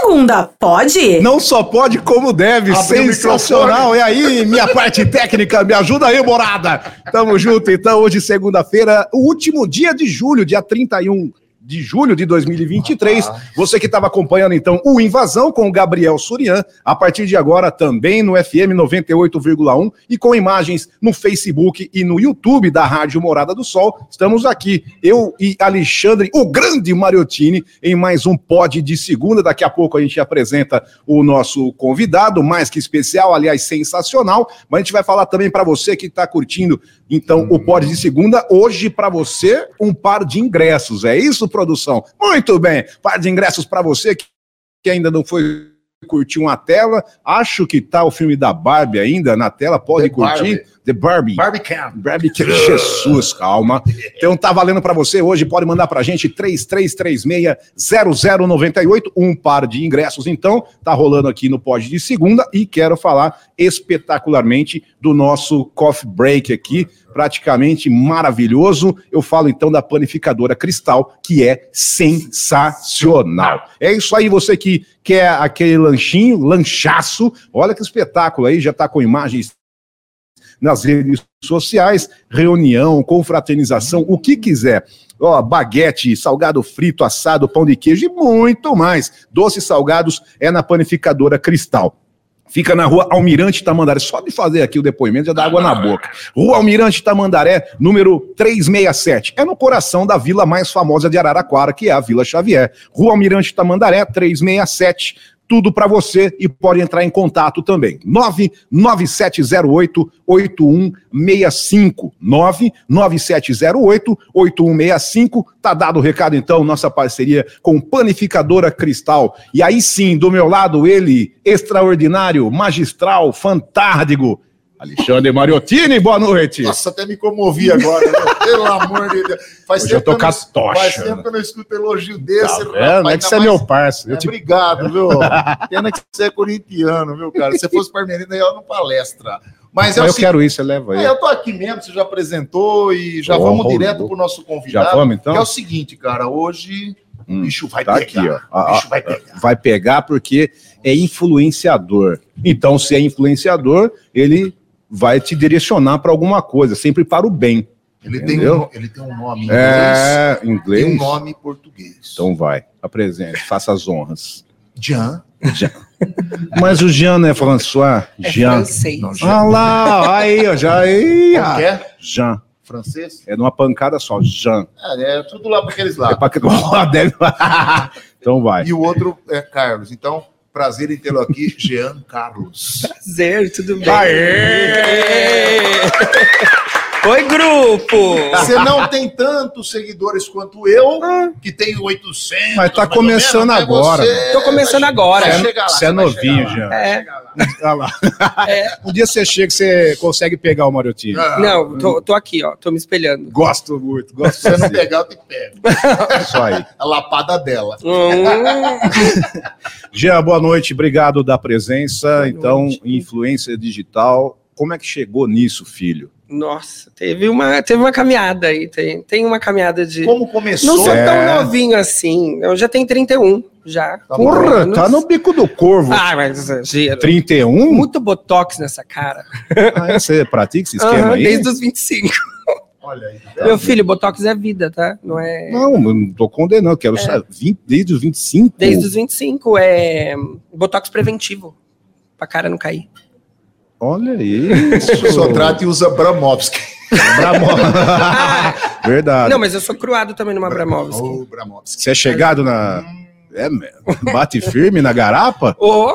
segunda, pode? Não só pode, como deve. Abre Sensacional. E aí, minha parte técnica, me ajuda aí, morada. Tamo junto, então. Hoje, segunda-feira, o último dia de julho, dia 31 de julho de 2023. Você que estava acompanhando então o Invasão com o Gabriel Surian, a partir de agora também no FM 98,1 e com imagens no Facebook e no YouTube da Rádio Morada do Sol. Estamos aqui, eu e Alexandre, o grande Mariottini, em mais um pod de segunda. Daqui a pouco a gente apresenta o nosso convidado, mais que especial, aliás, sensacional. Mas a gente vai falar também para você que está curtindo então o pod de segunda. Hoje, para você, um par de ingressos. É isso, produção? Muito bem. Par de ingressos para você que, ainda não foi curtir uma tela. Acho que tá o filme da Barbie ainda na tela. Pode The curtir. Barbie. The Barbie. Barbie Camp. Barbie Camp. Jesus, calma. Então tá valendo para você hoje. Pode mandar pra gente 3336-0098. Um par de ingressos. Então, tá rolando aqui no Pod de segunda. E quero falar espetacularmente do nosso coffee break aqui praticamente maravilhoso. Eu falo então da panificadora Cristal, que é sensacional. É isso aí, você que quer aquele lanchinho, lanchaço, olha que espetáculo aí, já está com imagens nas redes sociais, reunião, confraternização, o que quiser. Ó, baguete, salgado frito, assado, pão de queijo e muito mais. Doces salgados é na panificadora Cristal. Fica na rua Almirante Tamandaré. Só de fazer aqui o depoimento já dá água na boca. Rua Almirante Tamandaré, número 367. É no coração da vila mais famosa de Araraquara, que é a Vila Xavier. Rua Almirante Tamandaré, 367 tudo para você e pode entrar em contato também. 99708 8165. 99708 8165. Tá dado o recado então, nossa parceria com Panificadora Cristal. E aí sim, do meu lado ele, extraordinário, magistral, fantástico, Alexandre Mariottini, boa noite. Nossa, até me comovi agora. né? Pelo amor de Deus. Faz Hoje eu tô com não- a tocha, Faz tempo que eu não escuto elogio desse. Tá rapaz, vendo? É que você é mais- meu parceiro. É, te- Obrigado, viu? Pena que você é corintiano, viu, cara? Se você fosse parmeirino, eu ia no palestra. Mas é Mas eu seguinte, quero isso, você leva aí. é, eu tô aqui mesmo, você já apresentou e já Oh, vamos oh, direto oh. pro nosso convidado. Já vamos, então? Que é o seguinte, cara, hoje Hum, o bicho vai tá pegar. aqui, ó. O bicho vai pegar. vai pegar porque é influenciador. Então, se é influenciador, ele vai te direcionar para alguma coisa, sempre para o bem. Ele tem, um, ele tem um nome em inglês É, e um inglês. nome em português. Então vai, apresente, faça as honras. Jean. Mas o Jean não é François? É Jean. francês. Não, Jean. Ah lá, aí, ó, já aí. Que é? Jean. Francês? É numa pancada só, Jean. É, é tudo lá para aqueles É lados. pra que... Ó, deve- então vai. E o outro é Carlos. Então, prazer em tê-lo aqui, Jean Carlos. Prazer, tudo bem? Aê! Oi, grupo! Você não tem tantos seguidores quanto eu, que tenho 800. Mas tá começando menos, agora. você Tô começando vai- agora. Você é- chegar lá, você é novinho, vai É. É. Um dia você chega, você consegue pegar o Mariotinho. Ah, Não, tô, tô aqui, ó, tô me espelhando. Gosto muito, gosto Se você não de pegar, eu te pego. Isso aí. A lapada dela. Hum, Jean, boa noite, obrigado da presença. Boa então, noite. influência digital, como é que chegou nisso, filho? Nossa, teve uma, teve uma caminhada aí, tem, tem uma caminhada de... Como começou? Não sou É. tão novinho assim, eu já tenho 31, já. Tá Porra, anos. tá no bico do corvo. Ah, mas exagero. 31? Muito botox nessa cara. Ah, você pratica esse esquema Aham, aí? desde os 25. Olha aí. Meu filho, botox é vida, tá? Não é... Não, eu não tô condenando, eu quero saber. 20 desde os 25? Desde os 25 é botox preventivo, pra cara não cair. Olha isso. O Sotrate usa Bramovski. Bramo. Verdade. Não, mas eu sou cruado também numa Abramovski. Ô, Bramovski. Você é chegado na... É, bate firme na garapa? Ô,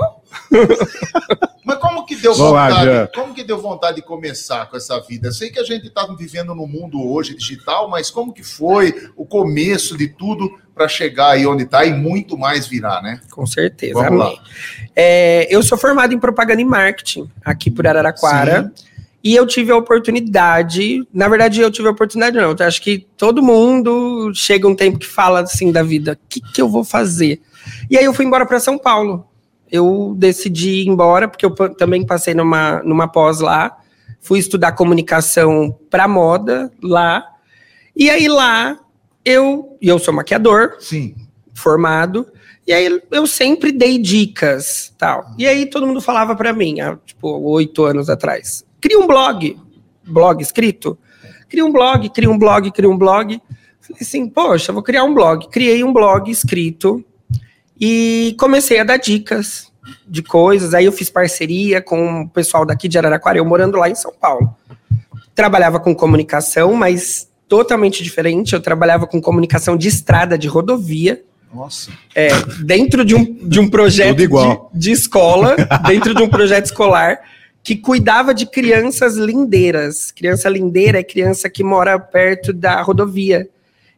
Mas como que deu Vamos lá, vontade? Jean. como que deu vontade de começar com essa vida? Eu sei que a gente está vivendo no mundo hoje digital, mas como que foi o começo de tudo para chegar aí onde está e muito mais virar, né? com certeza, Vamos amém. É, eu sou formado em propaganda e marketing aqui por Araraquara. E eu tive a oportunidade, na verdade eu tive a oportunidade não, eu acho que todo mundo chega um tempo que fala assim da vida, o que, que eu vou fazer? E aí eu fui embora para São Paulo. Eu decidi ir embora, porque eu também passei numa, numa pós lá, fui estudar comunicação para moda lá, e aí lá eu, e eu sou maquiador, Sim. formado, E aí eu sempre dei dicas, tal. E aí todo mundo falava para mim, há, tipo, oito anos atrás, cria um blog, blog escrito, cria um blog, cria um blog, cria um blog. Falei assim, poxa, vou criar um blog. Criei um blog escrito e comecei a dar dicas de coisas. Aí eu fiz parceria com o pessoal daqui de Araraquara, eu morando lá em São Paulo. Trabalhava com comunicação, mas totalmente diferente. Eu trabalhava com comunicação de estrada, de rodovia. Nossa. É, dentro de um, de um projeto de, de escola, dentro de um projeto escolar, que cuidava de crianças lindeiras. Criança lindeira é criança que mora perto da rodovia.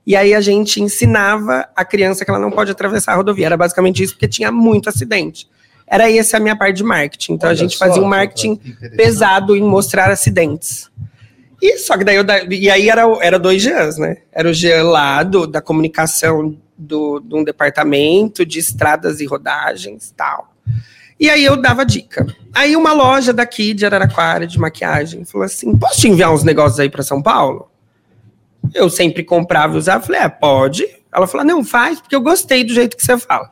E aí a gente ensinava a criança que ela não pode atravessar a rodovia. Era basicamente isso, porque tinha muito acidente. Era essa a minha parte de marketing. Então Olha a gente fazia um marketing pesado em mostrar acidentes. E só que daí eu, e aí era, era dois Jeans, né? Era o Jean lá do, da comunicação do, de um departamento de estradas e rodagens tal. E aí eu dava dica. Aí uma loja daqui de Araraquara de maquiagem falou assim: posso te enviar uns negócios aí para São Paulo? Eu sempre comprava e usava. Falei, é, pode. Ela falou, não, faz, porque eu gostei do jeito que você fala.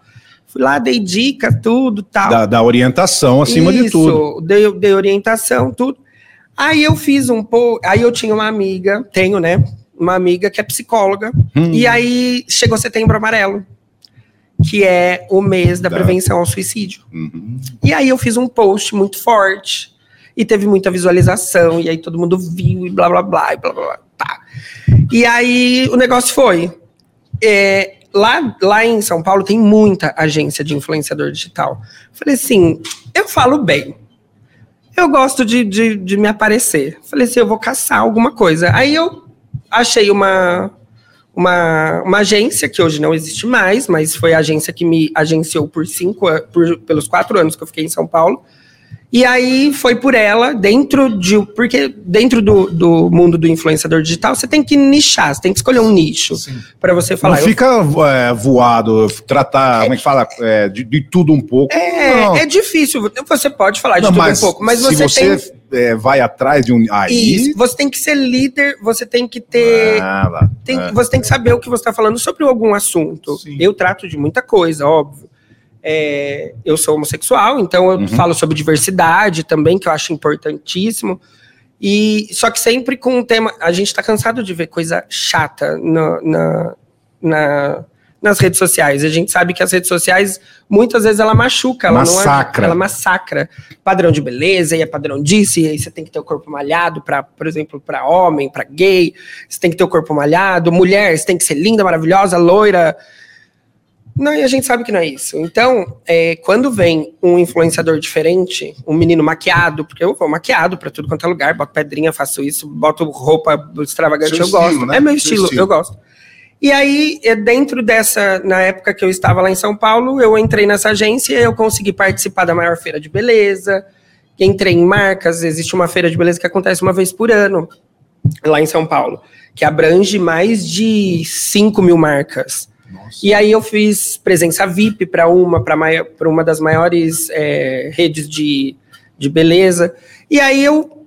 Fui lá, dei dica, tudo, tal. Da, da orientação acima Isso, de tudo. Dei, dei orientação, tudo. Aí eu fiz um pouco. Aí eu tinha uma amiga, tenho, né? Uma amiga que é psicóloga. Hum. E aí chegou setembro amarelo, que é o mês da, da. prevenção ao suicídio. Uhum. E aí eu fiz um post muito forte. E teve muita visualização. E aí todo mundo viu e blá blá blá e blá blá blá. E aí o negócio foi. É, lá, lá em São Paulo tem muita agência de influenciador digital. Falei assim, eu falo bem. Eu gosto de, de, de me aparecer. Falei assim, eu vou caçar alguma coisa. Aí eu achei uma, uma, uma agência que hoje não existe mais, mas foi a agência que me agenciou por cinco por, pelos quatro anos que eu fiquei em São Paulo. E aí foi por ela, dentro de. Porque dentro do, do mundo do influenciador digital, você tem que nichar, você tem que escolher um nicho para você falar. Não fica é, voado, tratar, é, como é que fala? É, de, de, tudo um pouco. É, não. é difícil. Você pode falar de não, tudo um pouco, mas você, você tem. É, vai atrás de um. Aí... Isso, você tem que ser líder, você tem que ter. Ah, tem, é. Você tem que saber o que você está falando sobre algum assunto. Sim. Eu trato de muita coisa, óbvio. É, eu sou homossexual, então eu uhum. falo sobre diversidade também, que eu acho importantíssimo. E só que sempre com um tema. A gente está cansado de ver coisa chata no, na, na, nas redes sociais. A gente sabe que as redes sociais, muitas vezes, ela machuca, ela massacra. não ela massacra. Padrão de beleza, e é padrão disso, e aí você tem que ter o corpo malhado, para, por exemplo, para homem, para gay, você tem que ter o corpo malhado, mulher, você tem que ser linda, maravilhosa, loira. Não, e a gente sabe que não é isso. Então, é, quando vem um influenciador diferente, um menino maquiado, porque eu vou maquiado para tudo quanto é lugar, boto pedrinha, faço isso, boto roupa extravagante, Seu eu estilo, gosto. Né? É meu estilo, estilo, eu gosto. E aí, é, dentro dessa, na época que eu estava lá em São Paulo, eu entrei nessa agência, eu consegui participar da maior feira de beleza, entrei em marcas, existe uma feira de beleza que acontece uma vez por ano, lá em São Paulo, que abrange mais de 5 mil marcas. E aí eu fiz presença VIP para uma, para uma das maiores é, redes de, de beleza. E aí eu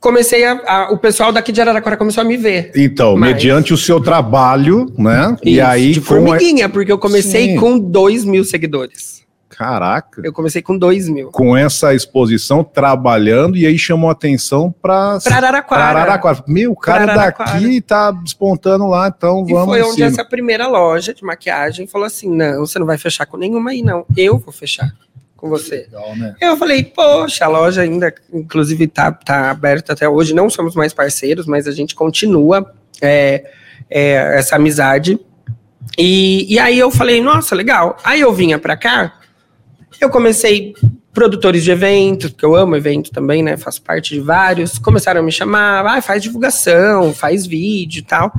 comecei a, a, O pessoal daqui de Araraquara começou a me ver. Então, mais. mediante o seu trabalho, né? Isso, e aí. De formiguinha, porque eu comecei Sim. com 2 mil seguidores. Caraca. Eu comecei com 2 mil. Com essa exposição, trabalhando, e aí chamou atenção para Araraquara. Araraquara. Meu, o cara daqui tá despontando lá, então vamos. E foi onde essa primeira loja de maquiagem falou assim: não, você não vai fechar com nenhuma aí, não. Eu vou fechar com você. Legal, né? Eu falei, poxa, a loja ainda, inclusive, tá, tá aberta até hoje. Não somos mais parceiros, mas a gente continua é, é, essa amizade. E, e aí eu falei, nossa, legal. Aí eu vinha para cá eu comecei produtores de eventos, porque eu amo evento também, né? Faço parte de vários. Começaram a me chamar, ah, faz divulgação, faz vídeo e tal.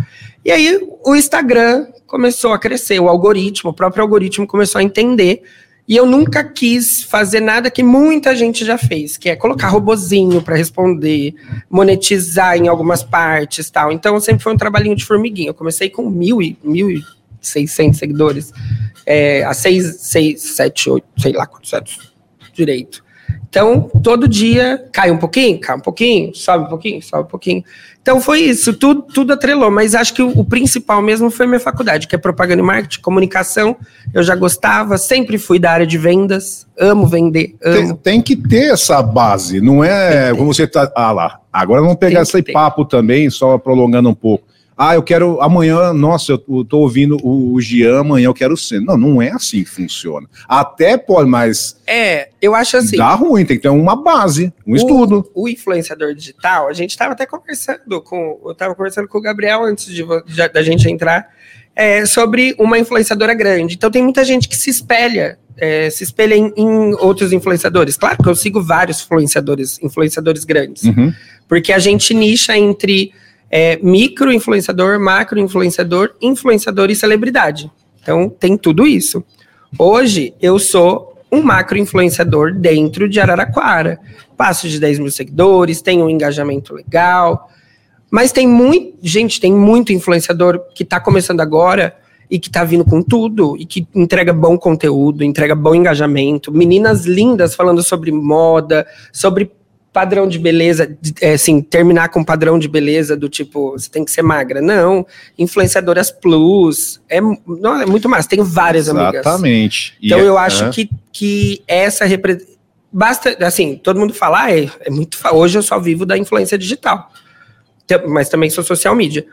E aí o Instagram começou a crescer, o algoritmo, o próprio algoritmo começou a entender. E eu nunca quis fazer nada que muita gente já fez, que é colocar robozinho para responder, monetizar em algumas partes tal. Então sempre foi um trabalhinho de formiguinha. Eu comecei com mil e, mil e 600 seguidores, é, a 6, 6, 7, 8, sei lá quantos anos direito. Então, todo dia cai um pouquinho, cai um pouquinho, sobe um pouquinho, sobe um pouquinho. Então, foi isso, tudo, tudo atrelou. Mas acho que o, o principal mesmo foi a minha faculdade, que é propaganda e marketing, comunicação. Eu já gostava, sempre fui da área de vendas, amo vender, amo. Tem, tem que ter essa base, não é como você tá. Ah lá, agora vamos pegar esse papo também, só prolongando um pouco. Ah, eu quero amanhã, nossa, eu tô ouvindo o, o Gian, amanhã eu quero ser. Não, não é assim que funciona. Até pode, mas. É, eu acho assim. Dá ruim, tem que ter uma base, um o, estudo. O influenciador digital, a gente estava até conversando com. Eu estava conversando com o Gabriel antes de, de, da gente entrar. É, sobre uma influenciadora grande. Então tem muita gente que se espelha, é, se espelha em, em, outros influenciadores. Claro que eu sigo vários influenciadores, influenciadores grandes, uhum. porque a gente nicha entre é, micro influenciador, macro influenciador, influenciador e celebridade. Então tem tudo isso. Hoje eu sou um macro influenciador dentro de Araraquara. Passo de 10 mil seguidores, tenho um engajamento legal. Mas tem muito, gente, tem muito influenciador que está começando agora e que está vindo com tudo e que entrega bom conteúdo, entrega bom engajamento. Meninas lindas falando sobre moda, sobre padrão de beleza, é, assim, terminar com padrão de beleza do tipo, você tem que ser magra. Não, influenciadoras plus, é, não, é muito mais, tenho várias Exatamente. amigas. Exatamente. Então eu é, acho é. que, que essa basta, assim, todo mundo fala, ah, é, é muito, hoje eu só vivo da influência digital, mas também sou social media.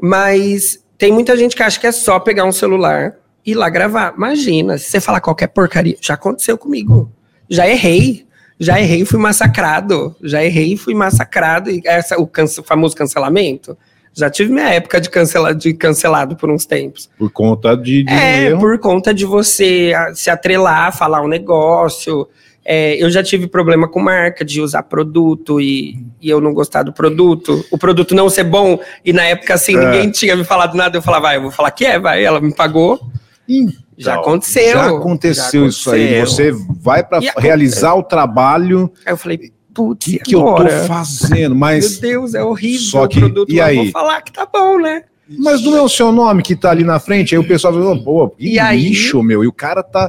Mas tem muita gente que acha que é só pegar um celular e ir lá gravar. Imagina, se você falar qualquer porcaria, já aconteceu comigo. Já errei já errei e fui massacrado. Já errei e fui massacrado. E essa, o, o famoso cancelamento. Já tive minha época de, cancela, de cancelado por uns tempos. Por conta de, de É, erro. por conta de você se atrelar, falar um negócio. É, eu já tive problema com marca, de usar produto e, e, eu não gostar do produto. O produto não ser bom, e na época assim, é. ninguém tinha me falado nada. Eu falava, vai, eu vou falar que é, vai. Ela me pagou. Então, já aconteceu. Já aconteceu já isso aí. Você vai para realizar o trabalho. Aí eu falei, putz, que, que eu tô fazendo? Mas meu Deus, é horrível só que, o produto. E aí? vou falar que tá bom, né? Mas não é o seu nome que tá ali na frente, aí o pessoal fala, pô, que e lixo, aí? meu. E o cara tá.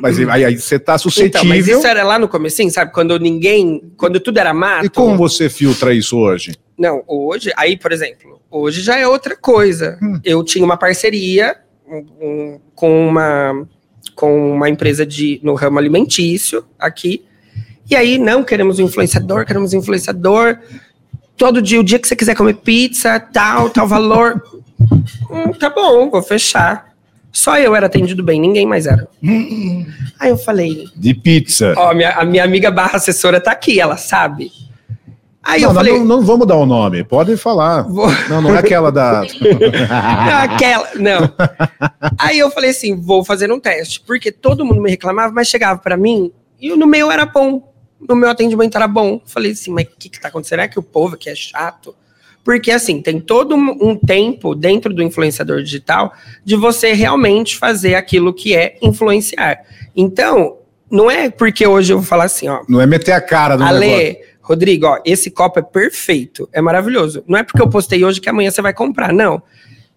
Mas aí, aí você tá suscetível. Então, mas isso era lá no comecinho, sabe? Quando ninguém. Quando tudo era mato. E como você filtra isso hoje? Não, hoje. Aí, por exemplo, hoje já é outra coisa. Hum. Eu tinha uma parceria um, com uma com uma empresa de no ramo alimentício aqui. E aí, não queremos um influenciador, queremos um influenciador. Todo dia, o dia que você quiser comer pizza, tal, tal valor. hum, tá bom, vou fechar. Só eu era atendido bem, ninguém mais era. Aí eu falei. De pizza. Ó, minha, a minha amiga barra assessora tá aqui, ela sabe. Aí não, eu falei, não, não, vamos dar o nome, pode falar. Vou... Não, não é aquela da. não, aquela, não. Aí eu falei assim, vou fazer um teste, porque todo mundo me reclamava, mas chegava para mim e no meu era bom, no meu atendimento era bom. Falei assim, mas o que que tá acontecendo? É que o povo aqui é chato? Porque assim, tem todo um tempo dentro do influenciador digital de você realmente fazer aquilo que é influenciar. Então, não é porque hoje eu vou falar assim, ó. Não é meter a cara no Ale, negócio Rodrigo, ó, esse copo é perfeito, é maravilhoso. Não é porque eu postei hoje que amanhã você vai comprar, não.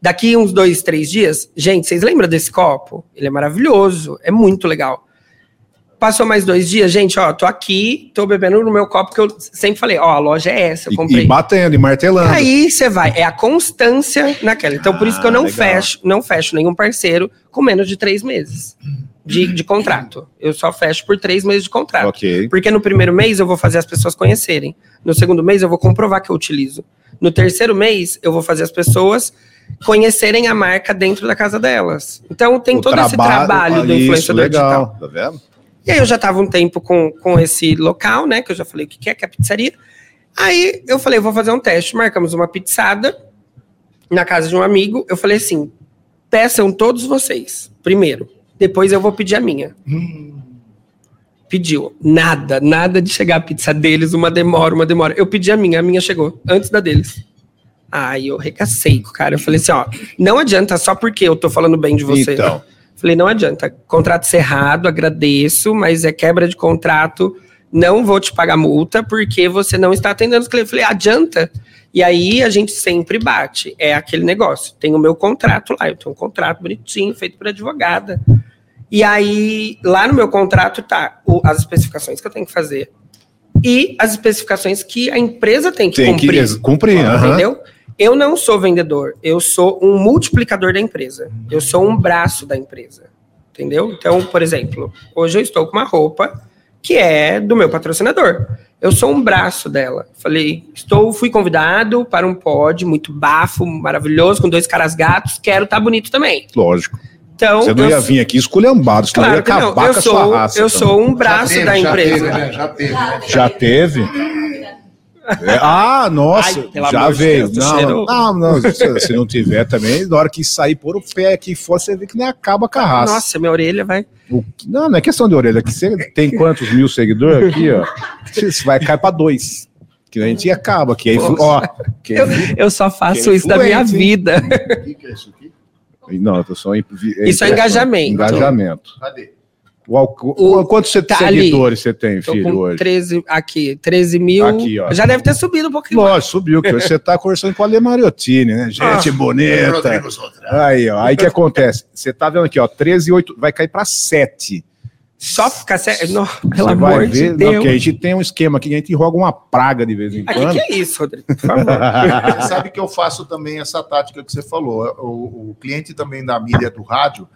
Daqui uns dois, três dias, gente, vocês lembram desse copo? Ele é maravilhoso, é muito legal. Passou mais dois dias, gente, ó, tô aqui, tô bebendo no meu copo que eu sempre falei, ó, a loja é essa, eu comprei. E, e batendo, e martelando. Aí você vai, é a constância naquela. Então, ah, por isso que eu não legal. fecho, não fecho nenhum parceiro com menos de três meses de, de contrato. Eu só fecho por três meses de contrato. Okay. Porque no primeiro mês eu vou fazer as pessoas conhecerem. No segundo mês eu vou comprovar que eu utilizo. No terceiro mês eu vou fazer as pessoas conhecerem a marca dentro da casa delas. Então tem o todo trabalho, esse trabalho do influenciador legal, digital. Tá vendo? E aí eu já estava um tempo com, com esse local, né? Que eu já falei o que é, que é a pizzaria. Aí eu falei, vou fazer um teste. Marcamos uma pizzada na casa de um amigo. Eu falei assim: peçam todos vocês, primeiro. Depois eu vou pedir a minha. Hum. Pediu. Nada, nada de chegar a pizza deles, uma demora, uma demora. Eu pedi a minha, a minha chegou antes da deles. Aí eu recacei com o cara. Eu falei assim: ó, não adianta só porque eu tô falando bem de você. Então. Falei, não adianta. Contrato cerrado, agradeço, mas é quebra de contrato. Não vou te pagar multa porque você não está atendendo os clientes. Falei, adianta. E aí a gente sempre bate. É aquele negócio. Tem o meu contrato lá, eu tenho um contrato bonitinho, feito por advogada. E aí, lá no meu contrato tá o- as especificações que eu tenho que fazer e as especificações que a empresa tem que Tem cumprir. que cumprir. Entendeu? Eu não sou vendedor, eu sou um multiplicador da empresa. Eu sou um braço da empresa. Entendeu? Então, por exemplo, hoje eu estou com uma roupa que é do meu patrocinador. Eu sou um braço dela. Falei, estou, fui convidado para um pod muito bafo, maravilhoso, com dois caras gatos, quero estar bonito também. Lógico. Então, Você não ia vir aqui esculhambado, ia Claro não. acabar Eu com a sou, sua raça. eu então. sou um braço Já teve, da já empresa. teve, né? Já teve. Já teve? É, ah, nossa, Ai, pelo já veio. Deus, não, não, não, se, se não tiver também, na hora que sair, pôr o pé aqui fora, você vê que nem acaba a raça. Nossa, minha orelha vai. O- não, não é questão de orelha, que você tem quantos mil seguidores aqui, ó. Você vai cair pra dois. Que a gente acaba, que aí, ó. Que Eu, eu só faço isso da minha vida. O que, é isso aqui? Não, eu só Isso é engajamento. Engajamento. Cadê? O, o, quantos tá seguidores você tem, Tô filho, com hoje? 13, aqui, 13 mil. Aqui, ó. Já deve ter subido um pouquinho. mais. Lógico, subiu, que você tá conversando com a Lê Mariottini, né? Gente Ah. bonita. Aí, ó. Aí que acontece? Você tá vendo aqui, ó, 13 e 8, vai cair pra 7. Só ficar sério. Não, pelo Você amor vai de ver, não, Deus. porque a gente tem um esquema aqui, a gente roga uma praga de vez em Aqui quando. que é isso, Rodrigo? Por favor. Você sabe que eu faço também essa tática que você falou. O, o cliente também da mídia do rádio,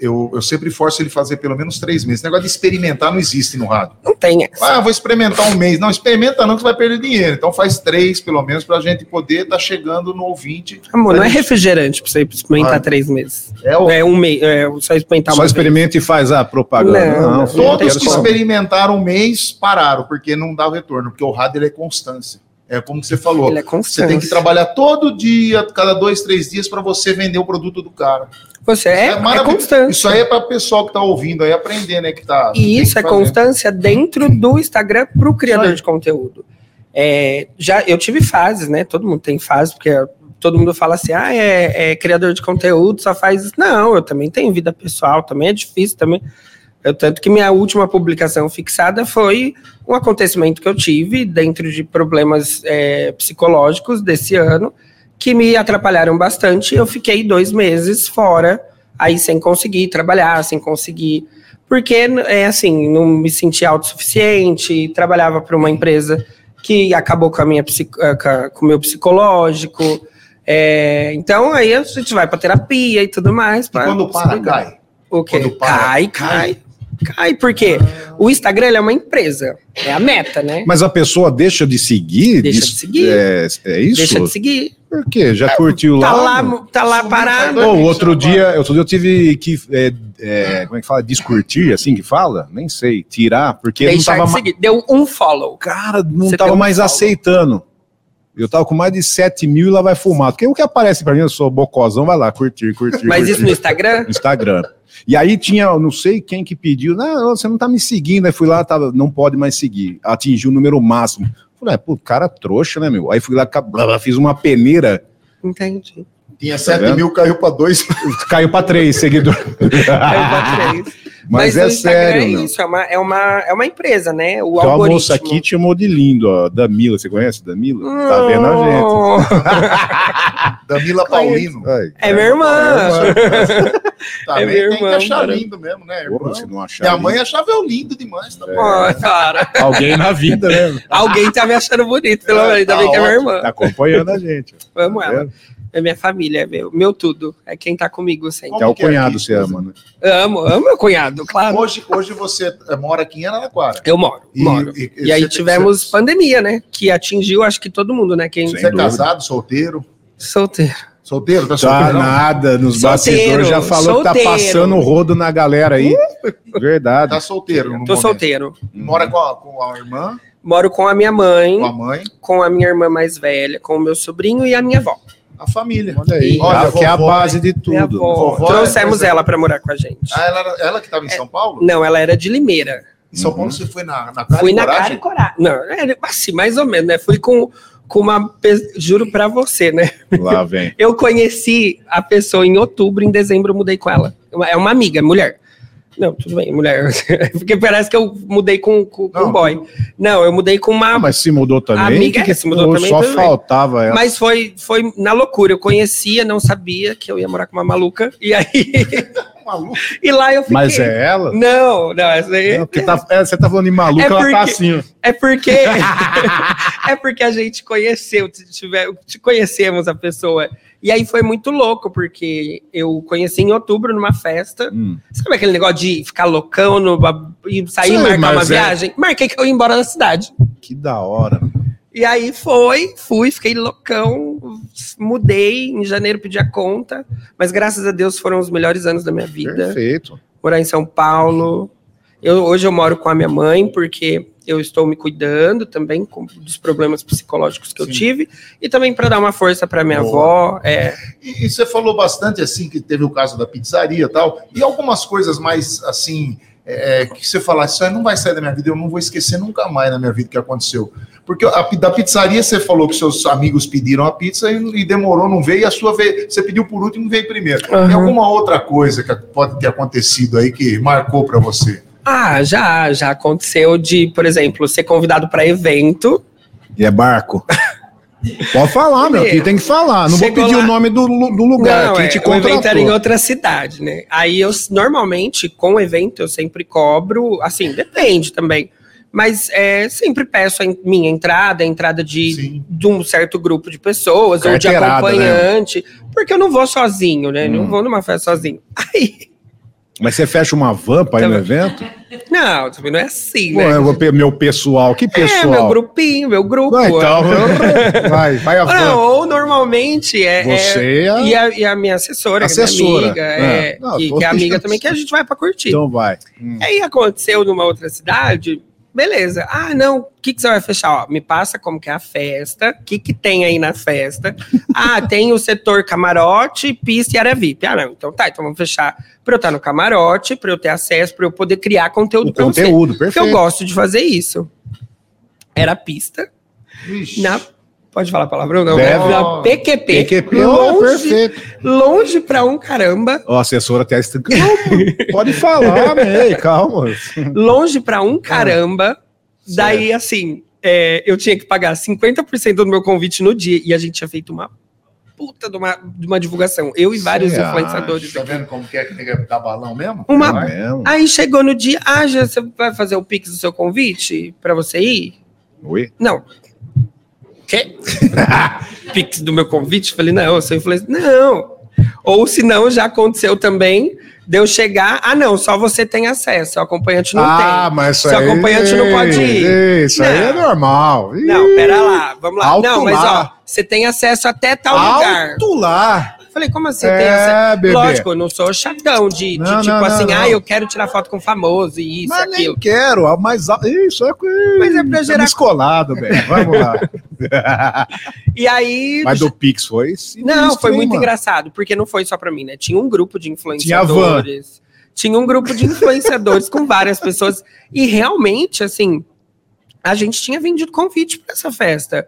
eu, eu sempre forço ele fazer pelo menos três meses. Esse negócio de experimentar não existe no rádio. Não tem essa. Ah, vou experimentar um mês. Não, experimenta não, que você vai perder dinheiro. Então faz três, pelo menos, para a gente poder estar chegando no ouvinte. Amor, não é Mas- refrigerante pra você experimentar Ah. três meses. É o, É um mês. É só experimentar Só experimenta e faz a propaganda. Não, Não, Todos que experimentaram um mês pararam, porque não dá o retorno, porque o rádio é constância. É como você falou. Ele é Você tem que trabalhar todo dia, cada dois, três dias, para você vender o produto do cara. Você é, é, maravilhoso. constante. Isso aí é para o pessoal que está ouvindo aí aprender, né? Que tá, E isso que é fazer. constância dentro do Instagram para o criador de conteúdo. É, já eu tive fases, né? Todo mundo tem fases, porque todo mundo fala assim: ah, é, é criador de conteúdo, só faz isso. Não, eu também tenho vida pessoal, também é difícil também. Eu, tanto que minha última publicação fixada foi um acontecimento que eu tive dentro de problemas é, psicológicos desse ano que me atrapalharam bastante. Eu fiquei dois meses fora, aí sem conseguir trabalhar, sem conseguir porque é assim, não me sentia autossuficiente, trabalhava para uma empresa que acabou com a minha eh, com o meu psicológico. é, então aí a gente vai para terapia e tudo mais. E quando para, cai. O quê? Quando para, cai, cai, cai. porque o Instagram é uma empresa, é a meta, né? Mas a pessoa deixa de seguir? Deixa de seguir. É, é isso? Deixa de seguir. Por quê? Já curtiu Tá lá? lá, tá lá parado. Pô, outro dia, outro dia eu tive que, é, é, como é que fala? Descurtir, assim que fala? Nem sei. Tirar, porque não Deixar tava de mais. seguir. Deu um follow. Cara, não Você tava um mais follow. aceitando. Eu tava com mais de 7 mil e lá vai fumar. Porque o que aparece pra mim, eu sou bocozão, vai lá, curtir, curtir. Mas curtir. isso no Instagram? no Instagram. E aí tinha, eu não sei quem que pediu, não, você não tá me seguindo. Aí fui lá, tava, não pode mais seguir. Atingiu o número máximo. Falei, é, pô, cara trouxa, né, meu? Aí fui lá, fiz uma peneira, Entendi. Tinha 7 vendo? mil, caiu para 2. caiu pra três seguidores. Aí eu botei. Mas, o é sério, é isso, é uma, é, uma, é uma empresa, né? O Tem uma algoritmo. moça aqui te chamou de lindo, ó. Damila, você conhece Damila? Tá vendo a gente? Oh, Damila Paulino. Ai, É minha irmã. Também É minha tem que irmã, achar cara. lindo mesmo, né, irmão? Porra, se não achar Minha lindo. mãe achava eu lindo demais. Tá bom. Ó, cara, Alguém na vida, né? alguém tá me achando bonito, pelo É, menos. Ainda tá bem que é minha irmã. Tá acompanhando a gente. Amo Tá ela. vendo? É minha família, é meu, meu tudo. É quem tá comigo sempre. Como Até o é cunhado você ama, né? Amo, amo meu cunhado, claro. Hoje, hoje você mora aqui em Araraquara. Eu moro, E- moro. e- E, aí você- tivemos você- pandemia, né? Que atingiu, acho que todo mundo, né? Quem Você é casado, solteiro? solteiro. Solteiro? Tá Tá solteiro? não? nada, nos Solteiro, bastidores já falou que tá solteiro. passando o rodo na galera aí. Verdade. Tá solteiro. no Tô momento. solteiro. Mora com a, com a irmã, Moro com a minha mãe, com a mãe, com a minha irmã mais velha, com o meu sobrinho e a minha avó. A família. Olha aí, Olha, que é a base de Minha tudo. Vovó é Trouxemos ela pra morar com a gente. Ah, ela, era- ela que estava em São Paulo? Não, ela era de Limeira. Em São Paulo você foi na, na cara Fui e na coragem? cara e coragem. Não, é, assim, mais ou menos, né? Fui com, com uma. Juro pra você, né? Lá vem. Eu conheci a pessoa em outubro, em dezembro eu mudei com ela. É uma amiga, mulher. Não, tudo bem, mulher. Porque parece que eu mudei com, com, Não, um boy. Não, eu mudei com uma. Ah, mas se mudou também. Amiga, que se mudou também, Só faltava ela. Mas foi, foi na loucura. Eu conhecia, não sabia que eu ia morar com uma maluca. E aí. maluca. E lá eu fiquei. Mas é ela? Não, não, essa aí. Não, porque tá- é, você tá falando de maluca, É ela tá porque- assim. É porque. é porque a gente conheceu, tiver, te conhecemos a pessoa. E aí foi muito louco, porque eu conheci em outubro numa festa. Hum. Sabe aquele negócio de ficar loucão no, e sair e marcar uma é- viagem? Marquei que eu ia embora da cidade. Que da hora. E aí foi, fui, fiquei loucão, mudei, em janeiro pedi a conta, mas graças a Deus foram os melhores anos da minha vida. Perfeito. Morar em São Paulo. Eu, hoje eu moro com a minha mãe, porque eu estou me cuidando também com, dos problemas psicológicos que eu Sim. tive, e também para dar uma força para minha Boa. avó. É, E, e você falou bastante assim que teve o caso da pizzaria e tal, e algumas coisas mais assim é, que você fala, isso aí não vai sair da minha vida, eu não vou esquecer nunca mais na minha vida o que aconteceu. Porque a, da pizzaria você falou que seus amigos pediram a pizza e, e demorou, não veio, e a sua veio, você pediu por último e veio primeiro. Tem Aham. alguma outra coisa que pode ter acontecido aí que marcou para você? Ah, já, já aconteceu de, por exemplo, ser convidado para evento. E é barco? Pode falar, meu. Aqui tem que falar. Não Chegou vou pedir lá- o nome do, do lugar. Não, Quem é, te o evento era em outra cidade, né? Aí eu, normalmente, com o evento, eu sempre cobro, assim, depende também. Mas é, sempre peço a minha entrada, a entrada de, Sim. de um certo grupo de pessoas, ou de Carteirada, acompanhante, porque eu não vou sozinho, né? Não Hum. vou numa festa sozinho. Aí, Mas você fecha uma van pra ir no evento? não, também não é assim, Pô, né? eu vou meu pessoal. Que É, pessoal? meu grupinho, meu grupo. Ah, então, vai, vai a van. Não, ou normalmente é, é- Você e a- e, a, e a minha assessora, que é Assessora. minha amiga, é, É. Não, que, que é amiga também, que a gente vai pra curtir. Então vai. Hum. Aí aconteceu numa outra cidade, beleza. Ah, não, o que, que você vai fechar? Ó, me passa como que é a festa, o que, que tem aí na festa. ah, tem o setor camarote, pista e área VIP. Ah, não, então tá, então vamos fechar para eu estar no camarote, para eu ter acesso, para eu poder criar conteúdo para você. conteúdo, Porque eu perfeito. gosto de fazer isso. Era pista, Ixi. na... Pode falar palavrão? Não, Deve. né? na PQP. PQP, longe, perfeito. longe pra um caramba. Ó, a assessora até está... Calma, pode falar, né? Calma. longe pra um Ah, caramba. Daí, assim, é, eu tinha que pagar 50% do meu convite no dia e a gente tinha feito uma puta de uma, de uma divulgação. Eu e vários Cê influenciadores. Tá vendo como que é que tem que dar balão mesmo? Uma- Vai. Mesmo. Aí chegou no dia, ah, já você vai fazer o pix do seu convite pra você ir? Oi? Não. Quê? pix do meu convite? Falei, não, eu sou influenciador. Não. Ou se não, já aconteceu também, de eu chegar, ah, não, só você tem acesso, o acompanhante não ah, tem. mas isso Seu aí... acompanhante não pode ir. Isso aí é Não. normal. Não, pera lá, vamos lá. Alto não, mas lá. ó, você tem acesso até tal lugar. Alto lá. Falei, como assim É, tem acesso? bebê. Lógico, eu não sou chatão de, de Não, tipo não, assim, não, ah, eu quero tirar foto com famoso e isso, Mas nem aquilo. quero. a Mais alto. Isso é coisa. Mas é pra gerar- descolado, velho. Vamos lá. E aí. Mas do Pix foi. Não, foi hein, muito mano? engraçado, porque não foi só pra mim, né? Tinha um grupo de influenciadores. Tinha um grupo de influenciadores com várias pessoas. E realmente, assim, a gente tinha vendido convite pra essa festa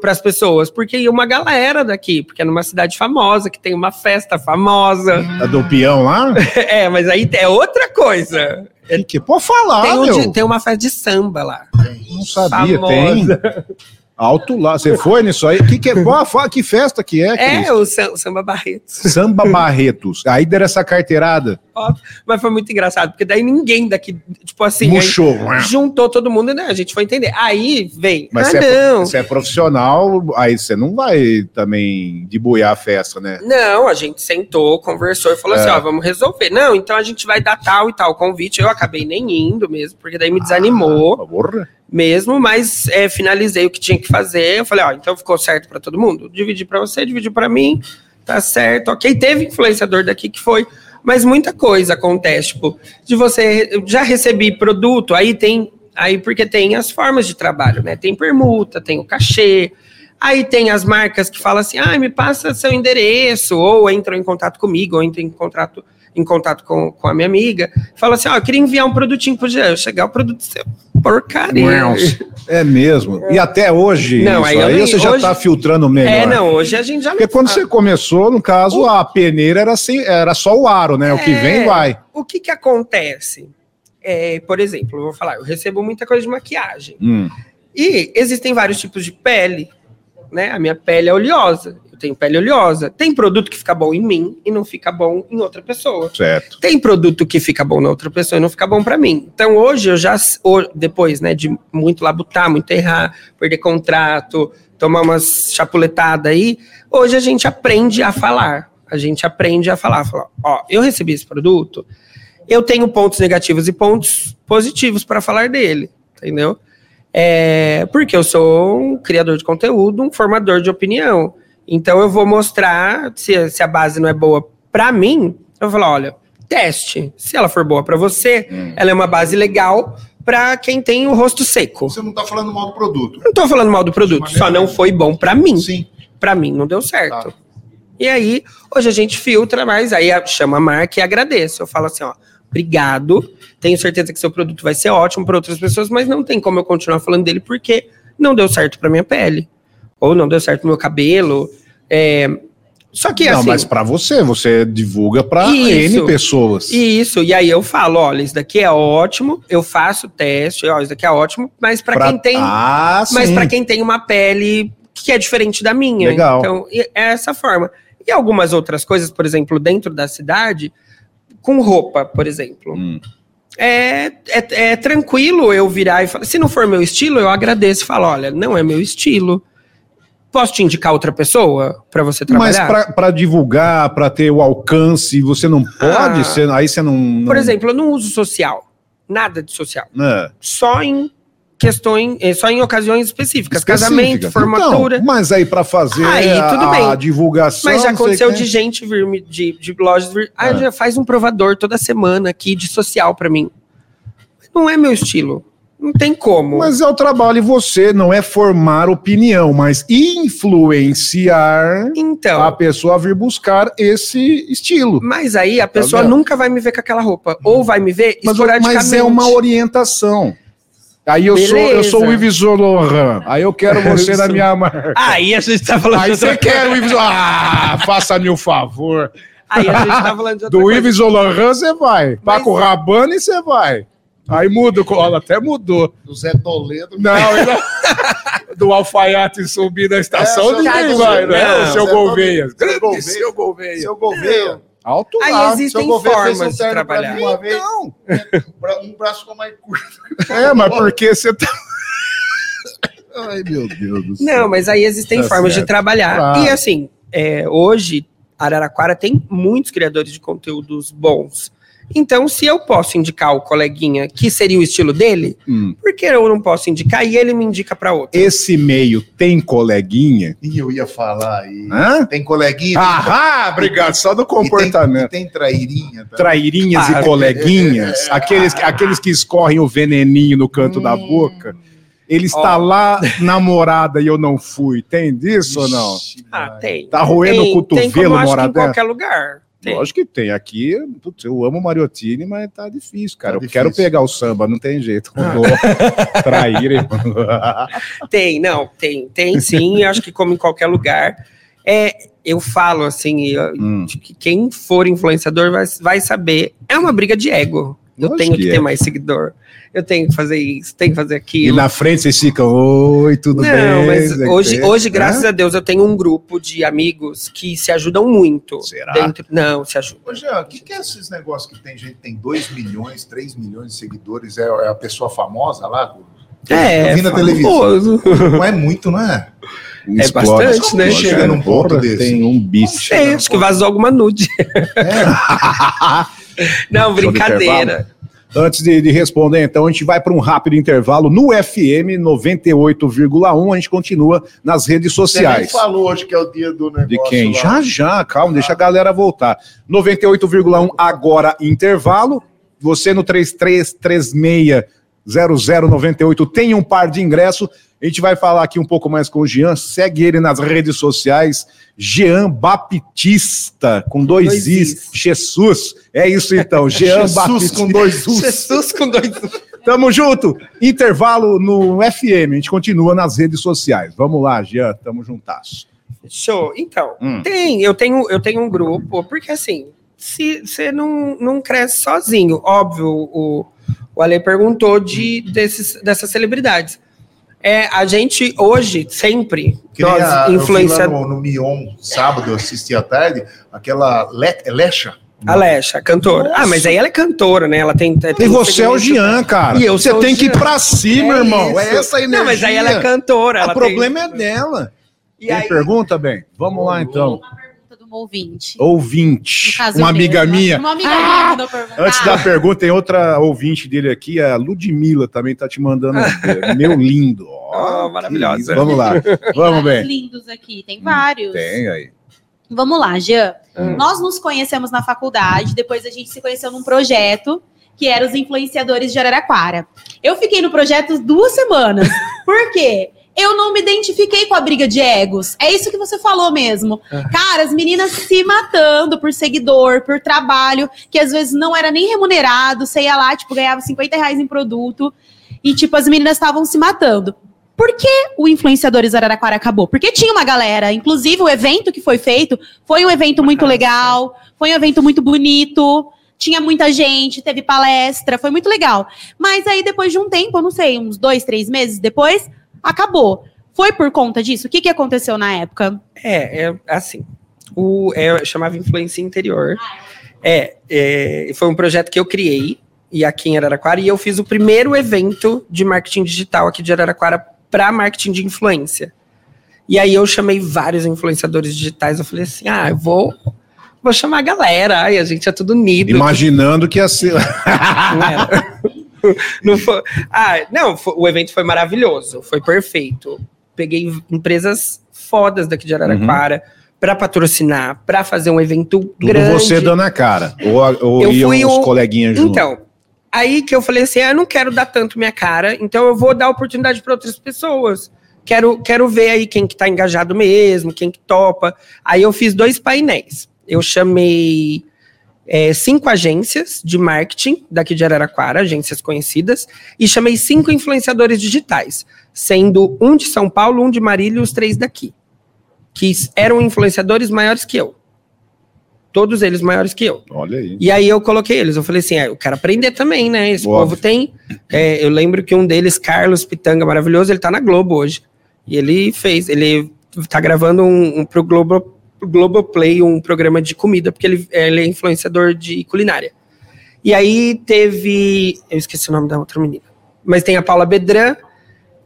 para as pessoas, porque ia uma galera daqui, porque é numa cidade famosa, que tem uma festa famosa. A do peão lá? é, mas aí é outra coisa. Que, que, pode falar, tem, um de- tem uma festa de samba lá. Não sabia, famosa. tem. Alto lá. Você foi nisso aí? Que, que, fala, fala que festa que é, É, o sam- Samba Barretos. Samba Barretos. Aí deram essa carteirada. Ó, Mas foi muito engraçado, porque daí ninguém daqui, tipo assim, Murchou. juntou todo mundo, né? A gente foi entender. Aí vem, Mas ah, você é, não. você é profissional, aí você não vai também debuiar a festa, né? Não, a gente sentou, conversou e falou É. assim: ó, vamos resolver. Não, então a gente vai dar tal e tal convite. Eu acabei nem indo mesmo, porque daí me desanimou Ah, porra. Mesmo, mas é, finalizei o que tinha que fazer. Eu falei: ó, então ficou certo pra todo mundo? Dividi pra você, dividi pra mim, tá certo, ok. Teve influenciador daqui que foi, mas muita coisa acontece, tipo, de você. Já recebi produto, aí tem. Aí porque tem as formas de trabalho, né? Tem permuta, tem o cachê. Aí tem as marcas que falam assim: ah, me passa seu endereço, ou entram em contato comigo, ou entram em contato, em contato com, com a minha amiga. Fala assim: ó, eu queria enviar um produtinho pro Jean. Chegar o produto seu, porcaria. É mesmo. E até hoje, Não, isso aí aí nem- você já hoje- tá filtrando melhor. É, não, hoje a gente já Porque quando fala. você começou, no caso, a peneira era, assim, era só o aro, né? O que É. vem, vai. O que que acontece? É, por exemplo, eu vou falar, eu recebo muita coisa de maquiagem. Hum. E existem vários tipos de pele, né? A minha pele é oleosa. Eu tenho pele oleosa. Tem produto que fica bom em mim e não fica bom em outra pessoa. Certo. Tem produto que fica bom na outra pessoa e não fica bom para mim. Então hoje eu já, depois, né, de muito labutar, muito errar, perder contrato, tomar umas chapuletadas aí, hoje a gente aprende a falar. A gente aprende a falar, falar, ó, eu recebi esse produto, eu tenho pontos negativos e pontos positivos para falar dele, entendeu? É, porque eu sou um criador de conteúdo, um formador de opinião. Então eu vou mostrar se, se a base não é boa para mim, eu vou falar, olha, teste. Se ela for boa para você, hum. ela é uma base legal para quem tem o rosto seco. Você não tá falando mal do produto. Não tô falando mal do produto, só não foi bom para mim. Sim. Para mim não deu certo. Tá. E aí, hoje a gente filtra mais, aí chama a marca e agradeço. Eu falo assim, ó, obrigado. Tenho certeza que seu produto vai ser ótimo para outras pessoas, mas não tem como eu continuar falando dele porque não deu certo para minha pele. Ou não deu certo no meu cabelo. É... Só que não, assim. mas para você, você divulga para N pessoas. Isso, e aí eu falo: olha, isso daqui é ótimo, eu faço teste, ó, isso daqui é ótimo, mas para quem tem. Ah, mas para quem tem uma pele que é diferente da minha. Legal. Então, é essa forma. E algumas outras coisas, por exemplo, dentro da cidade, com roupa, por exemplo. Hum. É, é, é, tranquilo eu virar e falar. Se não for meu estilo, eu agradeço e falo: olha, não é meu estilo. Posso te indicar outra pessoa para você trabalhar? Mas para divulgar, para ter o alcance, você não pode? Ah, você, aí você não, não, Por exemplo, eu não uso social. Nada de social. É. Só em questões, é, só em ocasiões específicas, casamento, formatura. Então, mas aí para fazer aí, a, a, divulgação. Mas já aconteceu de gente vir de, de lojas vir. Ah, já faz um provador toda semana aqui de social para mim. Não é meu estilo. Não tem como. Mas é o trabalho e você não é formar opinião, mas influenciar então, a pessoa a vir buscar esse estilo. Mas aí a pessoa tá nunca vai me ver com aquela roupa. Ou vai me ver mas, Mas é uma orientação. Aí eu sou, eu sou o Yves Laurent. Aí eu quero você na minha marca. Aí a gente tá falando Aí você quer o Yves Ah, faça-me o um favor. Aí a gente tá falando de outra Do Yves Laurent você vai. Mas... Paco Rabanne você vai. Aí muda, o até mudou. Do Zé Toledo. Não, ainda... do alfaiate subir na estação, é, ninguém vai, né? O seu Gouveia. Seu Gouveia. Seu Gouveia. Alto Aí lá. existem formas de trabalhar. Uma vez, não. um braço com mais curto. É, mas porque você tá... Ai, meu Deus do céu. Não, mas aí existem tá formas certo. de trabalhar. Ah. E assim, é, hoje, Araraquara tem muitos criadores de conteúdos bons. Então, se eu posso indicar o coleguinha que seria o estilo dele, hum. por que eu não posso indicar e ele me indica para outro? Esse meio tem coleguinha? E eu ia falar aí. Hã? Tem coleguinha. Ah, tem... obrigado. Só do comportamento. E tem, e tem trairinha. Tá? Trairinhas ah, e coleguinhas. É, é, aqueles, ah, aqueles que escorrem o veneninho no canto hum. da boca. Ele está oh. lá, namorada, e eu não fui. Tem disso Ixi, ou não? Ah, tem. Tá roendo tem, o cotovelo, tem como, em qualquer lugar. Tem. Lógico que tem. Aqui, putz, eu amo Mariottini, mas tá difícil, cara. Tá eu difícil. quero pegar o samba, não tem jeito. Não ah. trair. tem, não, tem, tem sim. acho que como em qualquer lugar. É, eu falo assim, hum. que quem for influenciador vai, vai saber. É uma briga de ego. Eu Lógico tenho que, que é. ter mais seguidor eu tenho que fazer isso, tenho que fazer aquilo. E na frente vocês ficam, oi, tudo Não, bem? Não, mas hoje, hoje graças a Deus, eu tenho um grupo de amigos que se ajudam muito. Será? Dentro... Não, se ajudam. Ô, Jean, o que, que é esses negócios que tem gente tem 2 milhões, 3 milhões de seguidores? É, é a pessoa famosa lá? É, eu vi na televisão. Não é muito, não é? É Explode. bastante, né? Chega num ponto desse. Tem um bicho. É, acho que vazou alguma nude. É. não, brincadeira. Antes de, de, responder, então, a gente vai para um rápido intervalo no FM 98,1. A gente continua nas redes sociais. Você falou hoje que é o dia do negócio. De quem? Lá. Já, já, calma, ah. deixa a galera voltar. 98,1 agora intervalo. Você no 3336 0098 tem um par de ingresso. A gente vai falar aqui um pouco mais com o Jean. Segue ele nas redes sociais. Jean Baptista, com dois, dois Is. is. Jesus. É isso então. Jean Baptista. com dois Us. Jesus com dois Us. Tamo junto. Intervalo no FM. A gente continua nas redes sociais. Vamos lá, Jean. Tamo juntasso. Show. Então, hum. tem. Eu tenho, eu tenho um grupo, porque assim, se você não, não cresce sozinho, óbvio, o, o Ale perguntou de, desses, dessas celebridades É, a gente hoje, sempre, Que nem nós, influenciadores. no, no Mion, sábado, eu assisti à tarde, aquela Le, Lecha. A Lesha, a cantora. Ah, mas aí ela é cantora, né? Ela tem. tem E um você é o Jean, cara. E eu você sou o tem que ir pra cima, É irmão. isso. É essa energia. Não, mas aí ela é cantora. O problema é dela. tem... Tem E aí, pergunta, bem? Vamos lá, então. Uma pergunta um ouvinte. Ouvinte. Caso, Uma amiga mesma. minha. Uma amiga minha mandou perguntar. Antes da pergunta, tem outra ouvinte dele aqui, a Ludmilla, também tá te mandando. Meu lindo. Ó, Oh, maravilhosa. Vamos lá. Tem Vamos bem. lindos aqui, tem vários. Tem aí. Vamos lá, Jean. Hum. Nós nos conhecemos na faculdade, depois a gente se conheceu num projeto que era os influenciadores de Araraquara. Eu fiquei no projeto duas semanas. Por quê? Eu não me identifiquei com a briga de egos. É isso que você falou mesmo. Cara, as meninas se matando por seguidor, por trabalho, que às vezes não era nem remunerado. Você ia lá, tipo, ganhava 50 reais em produto. E, tipo, as meninas estavam se matando. Por que o Influenciadores Araraquara acabou? Porque tinha uma galera. Inclusive, o evento que foi feito foi um evento muito legal, foi um evento muito bonito. Tinha muita gente, teve palestra, foi muito legal. Mas aí, depois de um tempo, eu não sei, uns dois, três meses depois, acabou. Foi por conta disso? O que, que aconteceu na época? É, é assim. O, é, chamava Influência Interior. É, é, foi um projeto que eu criei e aqui em Araraquara e eu fiz o primeiro evento de marketing digital aqui de Araraquara para marketing de influência. E aí eu chamei vários influenciadores digitais. Eu falei assim: ah, eu vou, vou chamar a galera. Ai, a gente é tudo unido. Imaginando que ia ser. Não foi- Ah, não, foi- o evento foi maravilhoso, foi perfeito. Peguei empresas fodas daqui de Araraquara pra patrocinar, pra fazer um evento Tudo grande. você dando a cara. Ou, ou Eu iam fui os coleguinhas junto. Então, aí que eu falei assim, ah, eu não quero dar tanto minha cara, então eu vou dar oportunidade para outras pessoas. Quero, quero ver aí quem que tá engajado mesmo, quem que topa. Aí eu fiz dois painéis. Eu chamei é, cinco agências de marketing daqui de Araraquara, agências conhecidas, e chamei cinco influenciadores digitais, sendo um de São Paulo, um de Marília e os três daqui, que eram influenciadores maiores que eu. Todos eles maiores que eu. Olha aí. E aí eu coloquei eles, eu falei assim, ah, eu quero aprender também, né? Esse Óbvio. povo tem. É, eu lembro que um deles, Carlos Pitanga, maravilhoso, ele tá na Globo hoje. E ele fez, ele tá gravando um, um pro Globo, Globoplay, um programa de comida, porque ele, ele é influenciador de culinária. E aí teve. Eu esqueci o nome da outra menina. Mas tem a Paula Bedran,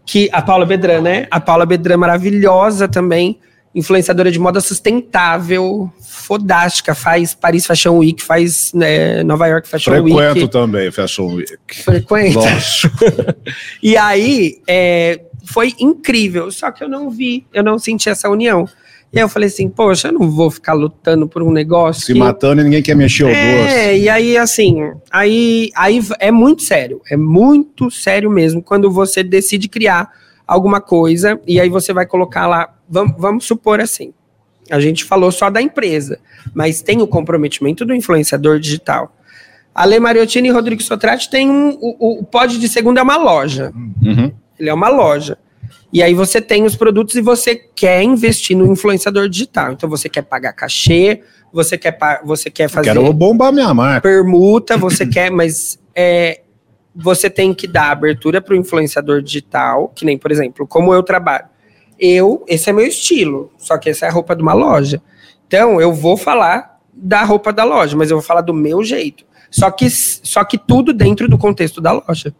que. A Paula Bedran, né? A Paula Bedran maravilhosa também. Influenciadora de moda sustentável, fodástica, faz Paris Fashion Week, faz né, Nova York Fashion Frequento Week. também, Fashion Week. Frequenta. Lógico. E aí, é, foi incrível, só que eu não vi, eu não senti essa união. E aí eu falei assim, poxa, eu não vou ficar lutando por um negócio Se que- matando e ninguém quer mexer o doce. é, e aí, assim, aí, aí é muito sério, é muito sério mesmo quando você decide criar alguma coisa e aí você vai colocar lá, vamos, vamos supor assim, a gente falou só da empresa, mas tem o comprometimento do influenciador digital. Ale Mariottini e Rodrigo Sotrate tem um, o, o Pod de Segunda é uma loja, Uhum. ele é uma loja. E aí você tem os produtos e você quer investir no influenciador digital. Então você quer pagar cachê, você quer, você quer fazer Quero bombar minha marca. permuta, você quer, mas é, você tem que dar abertura para o influenciador digital, que nem, por exemplo, como eu trabalho. Eu, esse é meu estilo, só que essa é a roupa de uma loja. Então, eu vou falar da roupa da loja, mas eu vou falar do meu jeito. Só que, só que tudo dentro do contexto da loja.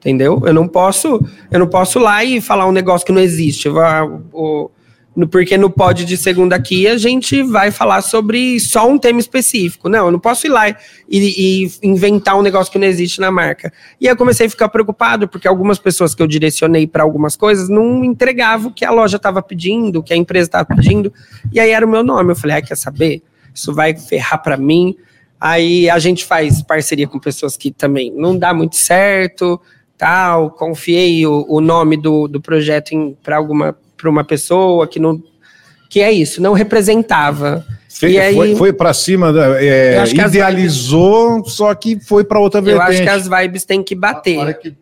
Entendeu? Eu não posso, eu não posso lá e falar um negócio que não existe. Porque no pod de segunda aqui a gente vai falar sobre só um tema específico. Não, eu não posso ir lá e, e inventar um negócio que não existe na marca. E eu comecei a ficar preocupado porque algumas pessoas que eu direcionei para algumas coisas não entregavam o que a loja estava pedindo, o que a empresa estava pedindo. E aí era o meu nome. Eu falei, ah, quer saber? Isso vai ferrar para mim. Aí a gente faz parceria com pessoas que também não dá muito certo, tal. Confiei o, o nome do, do projeto para alguma para uma pessoa que não que é isso, não representava. Fe- E aí- foi, foi pra cima, da- é, Eu acho que as idealizou, só que foi pra outra Eu vertente. acho que as vibes têm que A bater. que,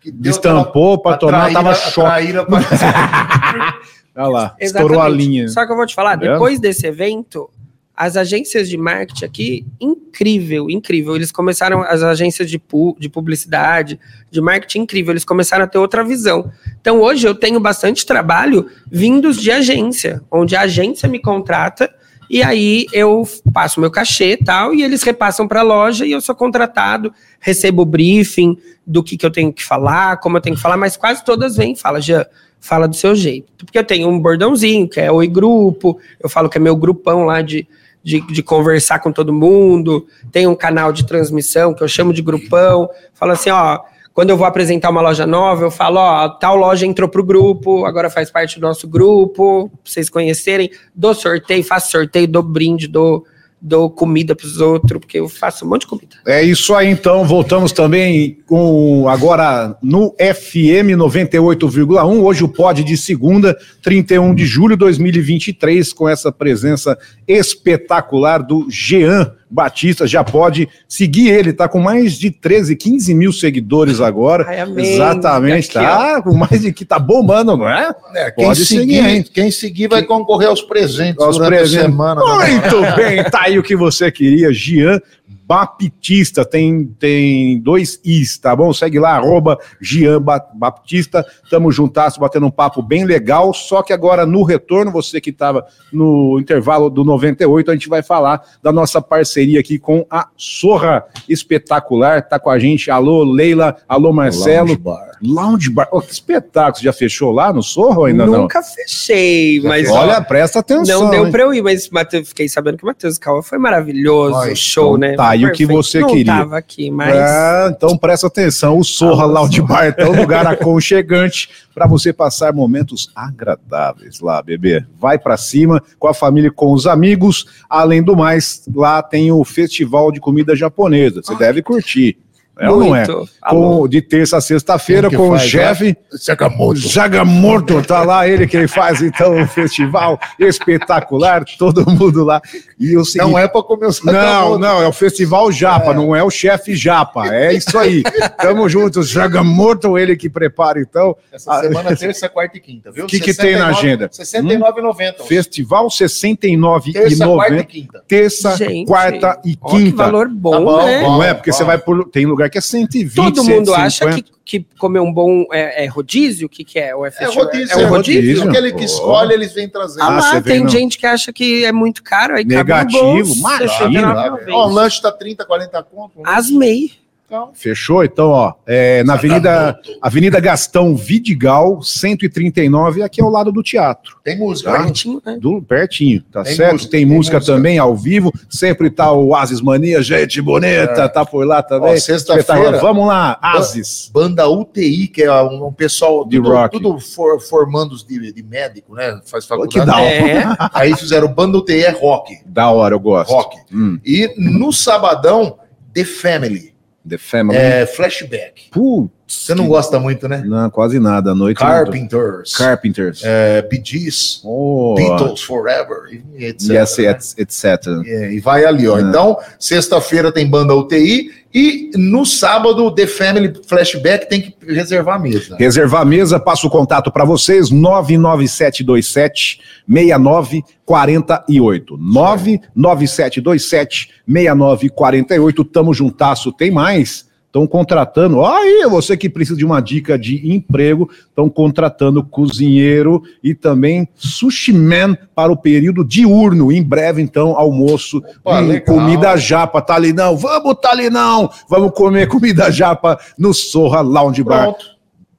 que Destampou pra aquela- tornar, tava choque. Olha lá, estourou a linha. Só que eu vou te falar, Tá depois desse evento, as agências de marketing aqui, incrível, incrível. Eles começaram, as agências de, pu de publicidade, de marketing, incrível. Eles começaram a ter outra visão. Então, hoje eu tenho bastante trabalho vindos de agência, onde a agência me contrata e aí eu passo meu cachê e tal, e eles repassam para a loja e eu sou contratado, recebo o briefing do que, que eu tenho que falar, como eu tenho que falar, mas quase todas vêm e falam, Jean, fala do seu jeito. Porque eu tenho um bordãozinho, que é Oi Grupo, eu falo que é meu grupão lá de de, de, conversar com todo mundo, tem um canal de transmissão que eu chamo de grupão, falo assim, ó, quando eu vou apresentar uma loja nova, eu falo, ó, tal loja entrou pro grupo, agora faz parte do nosso grupo, pra vocês conhecerem, dou sorteio, faço sorteio, dou brinde, dou dou comida para os outros, porque eu faço um monte de comida. É isso aí, então. Voltamos também com agora no FM 98,1. Hoje o pod de segunda, 31 de julho de 2023, com essa presença espetacular do Jean Batista. Já pode seguir ele, tá com mais de 13, 15 mil seguidores agora. Ai, Exatamente, Aqui, tá ó. com mais de que tá bombando, não é? é quem pode seguir, seguir quem seguir vai concorrer aos presentes aos presentes. semana. Né? Muito bem, tá aí o que você queria, Gian Baptista, tem, tem dois Is, tá bom? Segue lá, arroba Gian Baptista, tamo juntas, batendo um papo bem legal, só que agora no retorno, você que estava no intervalo do 98, a gente vai falar da nossa parceria aqui com a Sorra Espetacular, tá com a gente, alô Leila, alô Marcelo. Lounge Bar. Lounge Bar, oh, que espetáculo, você já fechou lá no Sorro ou ainda Nunca não? Nunca fechei, já mas... Olha, ó, presta atenção. Não deu hein? pra eu ir, mas fiquei sabendo que o Matheus Calma foi maravilhoso, Ai, show, então né? Tá aí o que você não queria. Tava aqui, mas... É, então presta atenção, o Sorra ah, Lounge Bar é um lugar aconchegante para você passar momentos agradáveis lá, bebê. Vai para cima com a família, com os amigos. Além do mais, lá tem o festival de comida japonesa. Você deve curtir. É ou não é? Com, de terça a sexta-feira com faz, o chefe Jagamoto. Jagamoto, tá lá ele que ele faz então um festival espetacular, todo mundo lá. E o seguinte, não é para comer o Não, não, é o festival Japa, é. não é o chefe Japa, é isso aí. Tamo juntos, Jagamoto, ele que prepara então. Essa semana terça, quarta e quinta, viu? O que, que tem na agenda? 69,90. Hum? Festival 69,90. Terça, quarta e quinta. Terça, Gente, quarta e quinta. que valor bom, tá bom né? Não é, porque bom. você vai por tem lugar que é 120, Todo mundo 150. acha que, que comer um bom é, é rodízio? O que, que é? O é rodízio. É, é, rodízio. Aquele que escolhe, eles vêm trazer. Ah, lá, tem vem, gente que acha que é muito caro. Aí Negativo, imagina. Ó, o lanche tá 30, 40 conto. Asmei. Então, Fechou? Então, ó, é, na Avenida, Avenida Gastão Vidigal, 139, aqui ao lado do teatro. Tem música, tá? pertinho, né? Do, pertinho, tá tem certo? Música, tem, tem música, música, também ao vivo, sempre tá o Asis Mania, gente bonita, é. tá por lá também. Sexta-feira. Vamos lá, Asis. Banda UTI, que é um, pessoal de tudo, rock. tudo for, formandos de, de médico, né? Faz faculdade. Que da hora. É. Aí fizeram Banda UTI é rock. Da hora, eu gosto. Rock. Hum. E no sabadão, The Family. The Family. É, flashback. Putz. Você não gosta muito, né? Não, quase nada. À noite. Carpenters. Não... Carpenters. É, Bee Gees. Oh. Beatles Forever. Etc. Yes, né? etc. É, e vai ali, ó. É. Então, sexta-feira tem banda UTI. E no sábado, The Family Flashback tem que reservar a mesa. Reservar a mesa, passo o contato para vocês: 99727 6948. 99727 6948. Tamo juntasso. Tem mais? Estão contratando, aí você que precisa de uma dica de emprego, estão contratando cozinheiro e também sushi man para o período diurno. Em breve, então, almoço Opa, e comida japa. Talinão, vamos, Talinão, vamos comer comida japa no Sorra Lounge Bar. Pronto.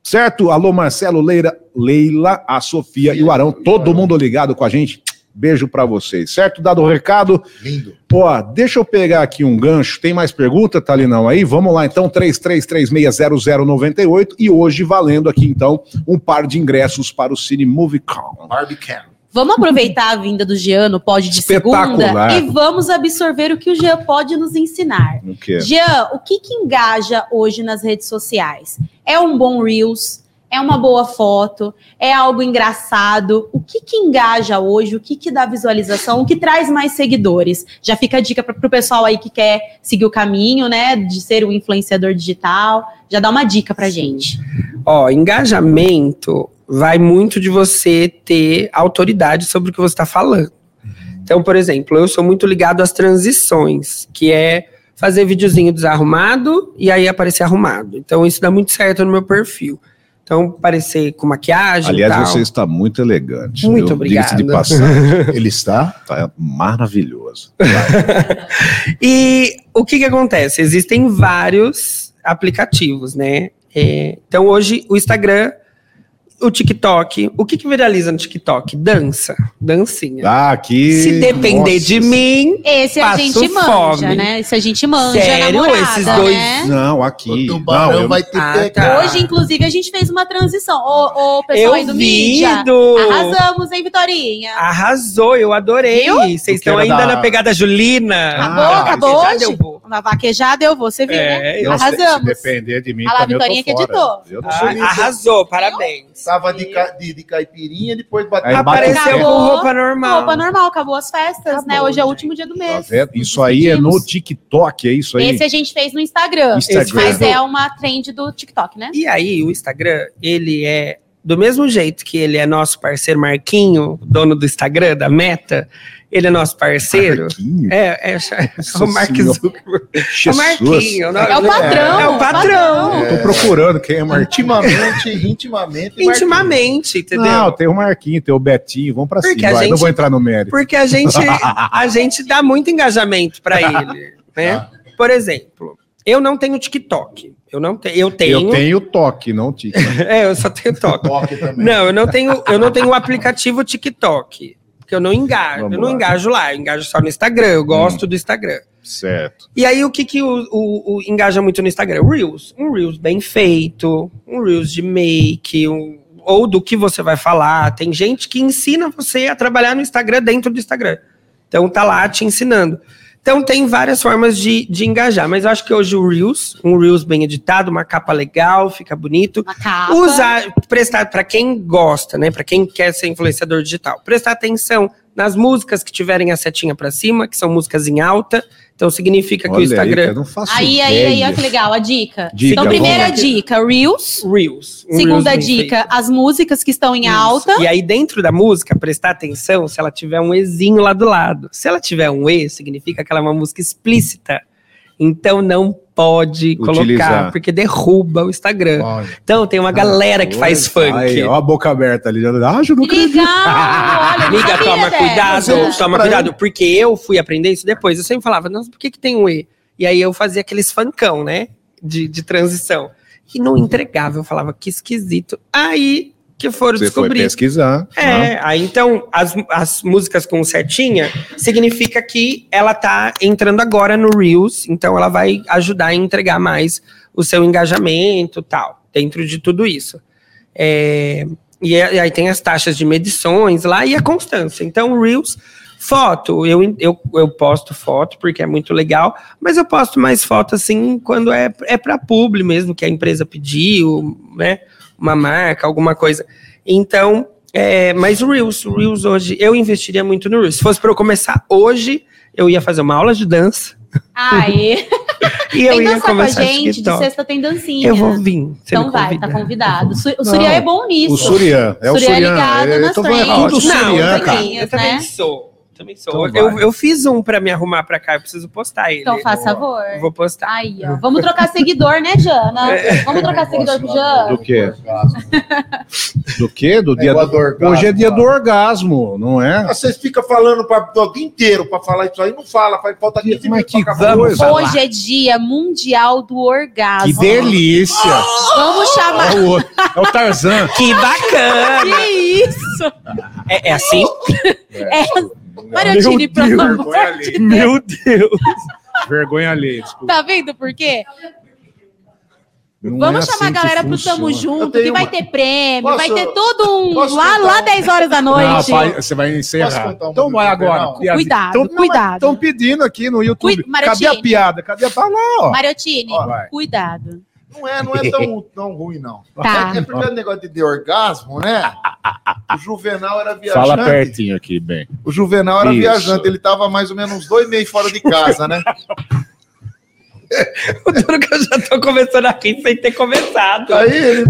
Certo? Alô, Marcelo, Leira, Leila, a Sofia e o Arão, todo mundo ligado com a gente. Beijo para vocês, certo? Dado o recado. Lindo. Ó, deixa eu pegar aqui um gancho. Tem mais pergunta, Talinão, aí? Vamos lá, então, 33360098 e hoje valendo aqui, então, um par de ingressos para o Cine Movie Con. Barbicam. Vamos aproveitar a vinda do Jean no Pod de segunda e vamos absorver o que o Jean pode nos ensinar. O quê? Jean, o que, que engaja hoje nas redes sociais? É um bom Reels? É uma boa foto, é algo engraçado. O que que engaja hoje? O que que dá visualização? O que traz mais seguidores? Já fica a dica para o pessoal aí que quer seguir o caminho, né, de ser um influenciador digital. Já dá uma dica para gente. Ó, engajamento vai muito de você ter autoridade sobre o que você está falando. Então, por exemplo, eu sou muito ligado às transições, que é fazer videozinho desarrumado e aí aparecer arrumado. Então, isso dá muito certo no meu perfil. Então, parecer com maquiagem. Aliás, tal. você está muito elegante. Muito viu? Diga-se de obrigado. passagem. Ele está tá maravilhoso. E o que que acontece? Existem vários aplicativos, né? É, então hoje o Instagram, o TikTok, o que que viraliza no TikTok? Dança, dancinha. Ah, aqui. Se depender Nossa. de mim, Esse a gente manja, fome. né? Esse a gente manja, Sério? namorada, Esses dois- né? Não, aqui. O tubarão Não, eu- vai ter Ah, que tá. Hoje, inclusive, a gente fez uma transição. Ô, ô pessoal aí eu do vi mídia. do... Arrasamos, hein, Vitorinha? Arrasou, eu adorei. Viu? Vocês estão ainda da- na pegada Julina. Acabou, Ah, acabou hoje? Na vaquejada eu vou, você viu, né? É, Nossa, Arrasamos. Se depender de mim, Ah lá, também eu tô Vitorinha que fora. editou. Ah, arrasou, parabéns. Tava de, ca- de, de caipirinha, depois bateu. Apareceu com roupa normal. Roupa normal, acabou as festas, Acabou, né? Hoje é o gente. último dia do Tá mês. vendo? Isso aí é no. TikTok, é isso aí? Esse a gente fez no Instagram. Instagram. Mas é uma trend do TikTok, né? E aí, o Instagram, ele é do mesmo jeito que ele é nosso parceiro Marquinho, dono do Instagram, da Meta, ele é nosso parceiro. Marquinho? É, é, é Nossa o Mark. Zuckerberg. É o. Marquinho. não- É o padrão. É o padrão. Eu tô procurando quem é Marquinho. Intimamente, intimamente. Intimamente, entendeu? Não, tem o Marquinho, tem o Betinho, vamos pra Porque cima. vai, Não gente- vou entrar no mérito. Porque a gente, a gente dá muito engajamento pra ele, né? Tá. Por exemplo, eu não tenho TikTok. Eu não tenho. Eu tenho. Eu tenho toque, não tique. É, eu só tenho TikTok. Toque também. Não, eu não tenho, eu não tenho o aplicativo TikTok. Porque eu não engajo. Vamos eu não lá. engajo lá, eu engajo só no Instagram. Eu gosto do Instagram. certo. E aí, o que, que o, o- o engaja muito no Instagram? Reels. Um Reels bem feito, um Reels de make, um- ou do que você vai falar. Tem gente que ensina você a trabalhar no Instagram dentro do Instagram. Então, tá lá te ensinando. Então, tem várias formas de, de engajar. Mas eu acho que hoje o Reels, um Reels bem editado, uma capa legal, fica bonito. Uma capa. Usar, prestar para quem gosta, né? Para quem quer ser influenciador digital, prestar atenção nas músicas que tiverem a setinha para cima, que são músicas em alta. Então significa que o Olha Instagram aí, eu não faço Aí, aí, aí, ó, que legal, a dica. Dica, então, primeira dica, Reels. Reels. um Segunda Reels dica, feito. as músicas que estão em Isso. alta. E aí, dentro da música, prestar atenção se ela tiver um Ezinho lá do lado. Se ela tiver um E, significa que ela é uma música explícita. Então não pode colocar, Utilizar. porque derruba o Instagram. Olha, Então tem uma galera que faz funk. Aí, ó a boca aberta ali. Ah, eu não acredito. Amiga, toma dessa. cuidado, toma cuidado, porque eu fui aprender isso depois. Eu sempre falava, nossa, por que, que tem um E? E aí eu fazia aqueles funkão, né? De, de transição. E não entregava, eu falava, que esquisito. Aí que foram Você foi descobrir. pesquisar. né? É, aí então as, as músicas com setinha significa que ela tá entrando agora no Reels, então ela vai ajudar a entregar mais o seu engajamento tal, dentro de tudo isso. É, e, é- e aí tem as taxas de medições lá e a constância. Então, Reels, foto, eu, eu, eu posto foto porque é muito legal, mas eu posto mais foto assim quando é, é para publi mesmo, que a empresa pediu, né? Uma marca, alguma coisa. Então, é, mas o Reels, o Reels hoje, eu investiria muito no Reels. Se fosse para eu começar hoje, eu ia fazer uma aula de dança Aê! e eu ia dançar com a começar gente, de sexta tem dancinha. Eu vou vir. Então me vai, convida. tá convidado. O. Surian é bom nisso. O Surian. É o Surian é ligado É, nas então vai- trends. tudo Surian, cara. Eu também né? sou. Também sou. Então eu, eu fiz um pra me arrumar pra cá, eu preciso postar ele. Então faz favor. Eu vou postar. Aí, ó. Vamos trocar seguidor, né, Jana? Vamos trocar seguidor com o Jana? Do quê? Do quê? Do dia Negócio do... do orgasmo, Hoje é dia do orgasmo, não é? Ah, Vocês ficam falando pra, o dia inteiro pra falar isso aí, não fala, faz falta 15 Mas minutos que vamos. Hoje é dia mundial do orgasmo. Que delícia! Vamos chamar. É o, outro. é o Tarzan. Que bacana! Que isso? é, é assim? É. Mariotini, pelo amor alheia. Meu Deus! Vergonha alheia, desculpa. Tá vendo por quê? Não Vamos é chamar assim a galera pro Tamo Junto, que vai uma- ter prêmio, Posso- vai ter todo um. Lá, lá um- 10 horas da Não, noite. pai, você vai encerrar. Então vai agora. Piada. Cuidado, Então, cuidado. Estão pedindo aqui no YouTube. Cui-. Cadê a piada? Cadê a? Lá, ó. Mariotini, Ó, cuidado. Não é, não é tão, tão ruim, não. Tá. É, é porque o negócio de, de orgasmo, né? O Juvenal era viajante. Fala pertinho aqui, bem. O Juvenal era Isso. viajante, ele tava mais ou menos uns dois meses fora de casa, né? O duro que eu já tô começando a rir sem ter começado. Aí ele,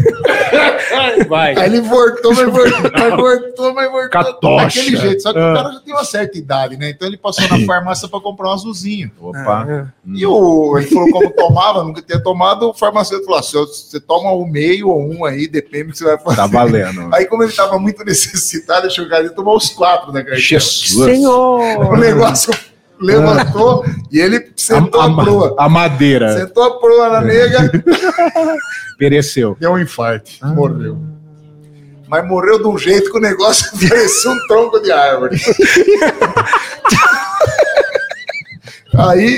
Vai. aí ele voltou, mas voltou, mas voltou, mas voltou. Catocha. Daquele jeito. Só que Ah. o cara já tem uma certa idade, né? Então ele passou na farmácia pra comprar um azulzinho. Opa. E o, ele falou como tomava, nunca tinha tomado, o farmacêutico falou: "Se você toma um meio ou um aí, depende do que você vai fazer. Tá valendo. Aí, como ele tava muito necessitado, ele chegou e tomou os quatro da carteira. Jesus. O Senhor! negócio levantou e ele sentou a, ma- proa. a madeira Sentou a proa na nega, pereceu. deu um infarto, morreu. Mas morreu de um jeito que o negócio parecia um tronco de árvore. Aí,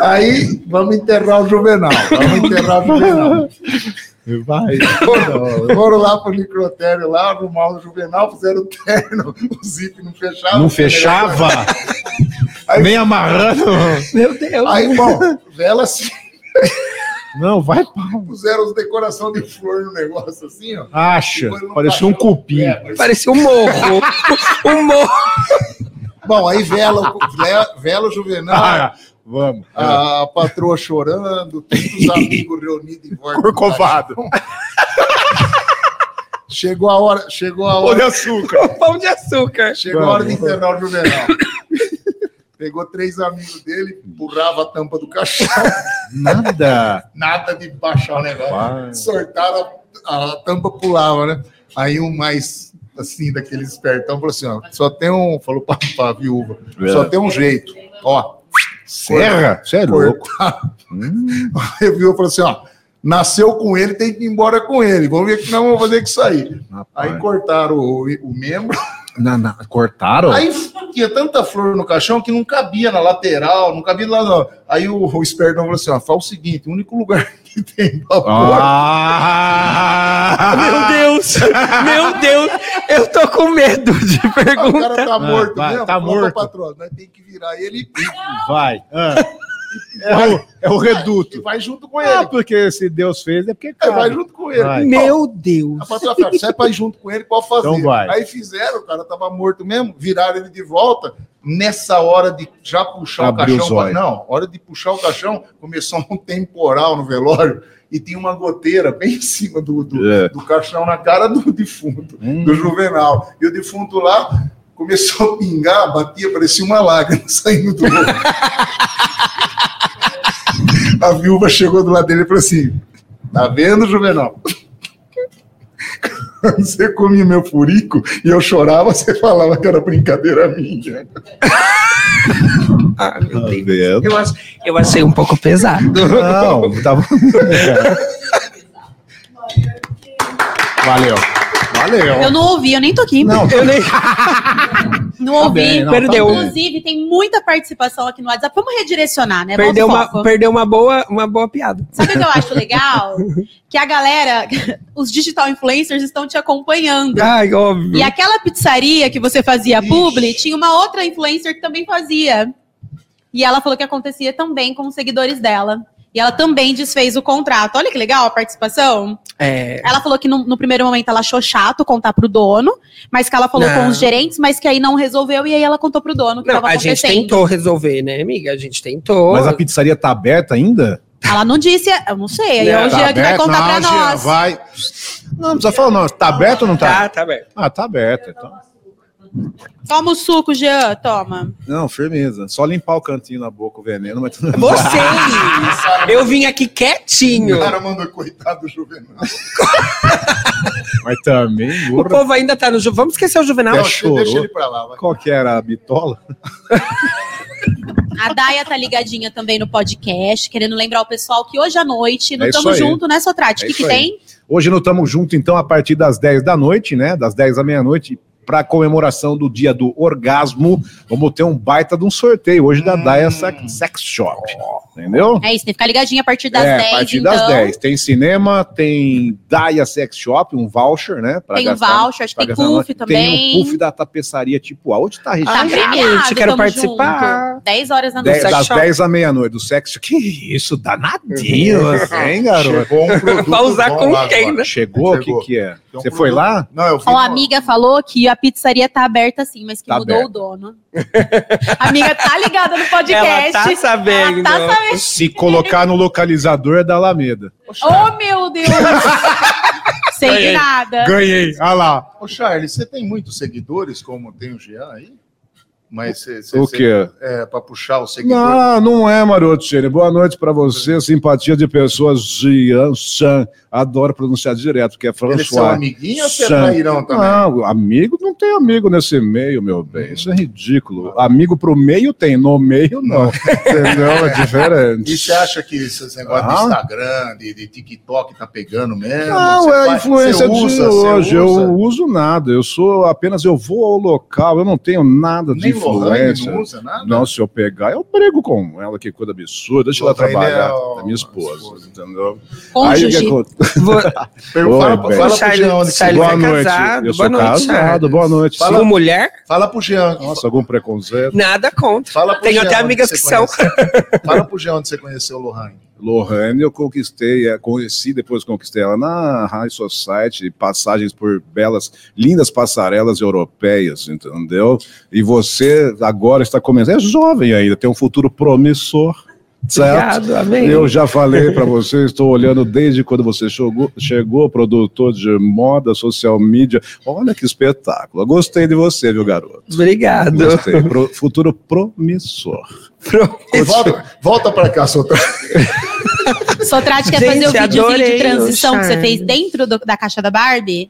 aí, vamos enterrar o Juvenal. Vamos enterrar o Juvenal. Vai. Foram, foram lá pro necrotério lá, arrumaram o Juvenal, fizeram o terno, o zip não fechava. Não fechava? Aí- Nem amarrando. Meu Deus! Aí, bom, vela assim, Não, vai pau. puseram as decoração de flor no negócio assim, ó. Acha. Parecia um cupim. É, mas- Parecia um morro. um morro. Bom, aí vela, o- vela, vela o Juvenal, Ah, vamos. a patroa chorando, todos os amigos reunidos em volta. do Corcovado. Chegou a hora, chegou a Pão de hora, açúcar. Pão de açúcar. chegou a hora de enterrar o Juvenal. Pegou três amigos dele, empurrava a tampa do caixão, Nada. nada de baixar o negócio. Sortaram, a, a tampa pulava, né? Aí um mais assim, daqueles espertão, falou assim: ó, só tem um. Falou pra, pra viúva, só tem um jeito. Ó, Serra? Você é louco. Hum, Aí a viúva falou assim: ó, nasceu com ele, tem que ir embora com ele. Vamos ver o que nós vamos fazer com isso aí. Aí rapaz. cortaram o, o membro. Na- na- cortaram? Aí tinha tanta flor no caixão que não cabia na lateral, não cabia lá. Não. Aí o, o espertão falou assim: ó, faz o seguinte: o único lugar que tem pra pôr Ah! Meu Deus! Meu Deus! Eu tô com medo de O cara perguntar. tá morto vai, mesmo? tá morto. Patroa, nós tem que virar ele Vai. Ah. É, o, é o reduto. vai junto com Ah, ele. porque se Deus fez é porque É, cabe. vai junto com ele. Vai. Meu Deus! Se é pra ir junto com ele, pode fazer. Então vai. Aí fizeram, o cara tava morto mesmo, viraram ele de volta. Nessa hora de já puxar Abriu o caixão. olhos. Não, hora de puxar o caixão, começou um temporal no velório e tinha uma goteira bem em cima do, do, É. do caixão, na cara do defunto, Hum. do Juvenal. E o defunto lá começou a pingar, batia, parecia uma lágrima saindo do olho. A viúva chegou do lado dele e falou assim: Tá vendo, Juvenal? Quando Você comia meu furico e eu chorava, você falava que era brincadeira minha. Ah, meu Tá Deus. vendo? Eu, ach- eu achei um pouco pesado. Não, tava. Valeu. Valeu. Eu não ouvi, eu nem tô aqui. Não, Eu nem... Não Tá ouvi. bem, não, Perdeu. tá. Inclusive, tem muita participação aqui no WhatsApp. Vamos redirecionar, né? Perdeu, uma, perdeu uma, boa, uma boa piada. Sabe o que eu acho legal? que a galera, os digital influencers estão te acompanhando. Ai, óbvio. E aquela pizzaria que você fazia publi, tinha uma outra influencer que também fazia. E ela falou que acontecia também com os seguidores dela. E ela também desfez o contrato. Olha que legal a participação. É, Ela falou que no, no primeiro momento ela achou chato contar pro dono, mas que ela falou Não. com os gerentes, mas que aí não resolveu e aí ela contou pro dono o que não, estava a gente acontecendo. tentou resolver, né, amiga? A gente tentou. Mas a pizzaria tá aberta ainda? Ela não disse, eu não sei. Aí é o tá Jean que vai contar pra Não, Jean, nós. Vai. Não, não precisa falar, não. Tá aberto ou não tá? Tá, tá aberto. Ah, tá aberto. Então. Toma o suco, Jean, toma. Não, firmeza. Só limpar o cantinho na boca, o veneno, mas tudo Vocês! Eu vim aqui quietinho. O cara mandou coitado do Juvenal. Mas também, O burra. povo ainda tá no. Ju- Vamos esquecer o Juvenal? Não, chorou. deixa ele pra lá. Vai. Qual que era a bitola? A Daia tá ligadinha também no podcast, querendo lembrar o pessoal que hoje à noite, não É aí. junto, né, Sotrate? O É que, que tem? Hoje nós estamos juntos, então, a partir das 10 da noite, né? Das 10 da meia-noite, para comemoração do dia do orgasmo. Vamos ter um baita de um sorteio hoje da Hum. Daia Sex Shop. Entendeu? É isso, tem que ficar ligadinho a partir das é, 10, a partir então. das 10. Tem cinema, tem Daia Sex Shop, um voucher, né? pra Tem o gastar- voucher, acho que tem puff também. Tem o puff da tapeçaria tipo A. Onde tá Tá registrado? Premiado, gente, quero participar. junto. 10 horas da noite. das shop. 10 à meia-noite, do sexo. Que isso, danadinho, você, hein, garoto? Chegou um produto Pra usar bom com lá quem, né? Chegou? O que, que é? Um Você foi lá? Não, eu fui Ó, no- a amiga falou que a pizzaria tá aberta sim, mas que Tá mudou aberta. o dono. a amiga tá ligada no podcast. Ela tá sabendo. Ela tá sabendo. Se colocar no localizador é da Alameda. Oh, meu Deus! De nada. Ganhei, olha lá. Ô, Charles, você tem muitos seguidores, como tem o Jean aí? Mas você, você- O você- quê? É, para puxar o seguidor. Não, não é, Marotini. Boa noite pra você. Simpatia de pessoas. Jean Chan. Adoro pronunciar direto, porque é Eles são François. amiguinhos ou você é trairão também? Não, amigo não tem amigo nesse meio, meu bem. Isso é ridículo. Amigo pro meio tem, no meio não. Entendeu? É diferente. E você acha que esse negócio de Ah. Instagram, de, de TikTok tá pegando mesmo? Não, Você é a faz- influência usa, de você hoje. usa? Eu uso nada. Eu sou apenas, eu vou ao local, eu não tenho nada de Nem Lohane influência. não usa nada? Não, se eu pegar, eu brigo com ela, que coisa absurda. Deixa ela Lohane trabalhar. é É minha esposa, esposa. entendeu? Cônjuge. Aí, o que acontece? Vou... Pergunta- Oi, fala, fala pro Jean Charles boa é noite. casado. Eu sou Boa noite, casado. Boa noite. Fala- Sua mulher? Fala pro Jean. Nossa, algum preconceito? Nada contra. Fala pro Tenho Jean até amigas que são. Fala pro Jean onde você conheceu o Lohane. Lohane, eu conquistei, é, conheci, depois conquistei ela na High Society, passagens por belas, lindas passarelas europeias, entendeu? E você agora está começando, é jovem ainda, tem um futuro promissor, certo? Obrigado, amém. Eu já falei para você, estou olhando desde quando você chegou, chegou, produtor de moda, social media. Olha que espetáculo. Gostei de você, viu, garoto? Obrigado. Gostei. Pro- futuro promissor. Volta, volta pra cá, soltar. Sotrate quer Gente, fazer o videozinho adorei de transição que você fez dentro do- da caixa da Barbie?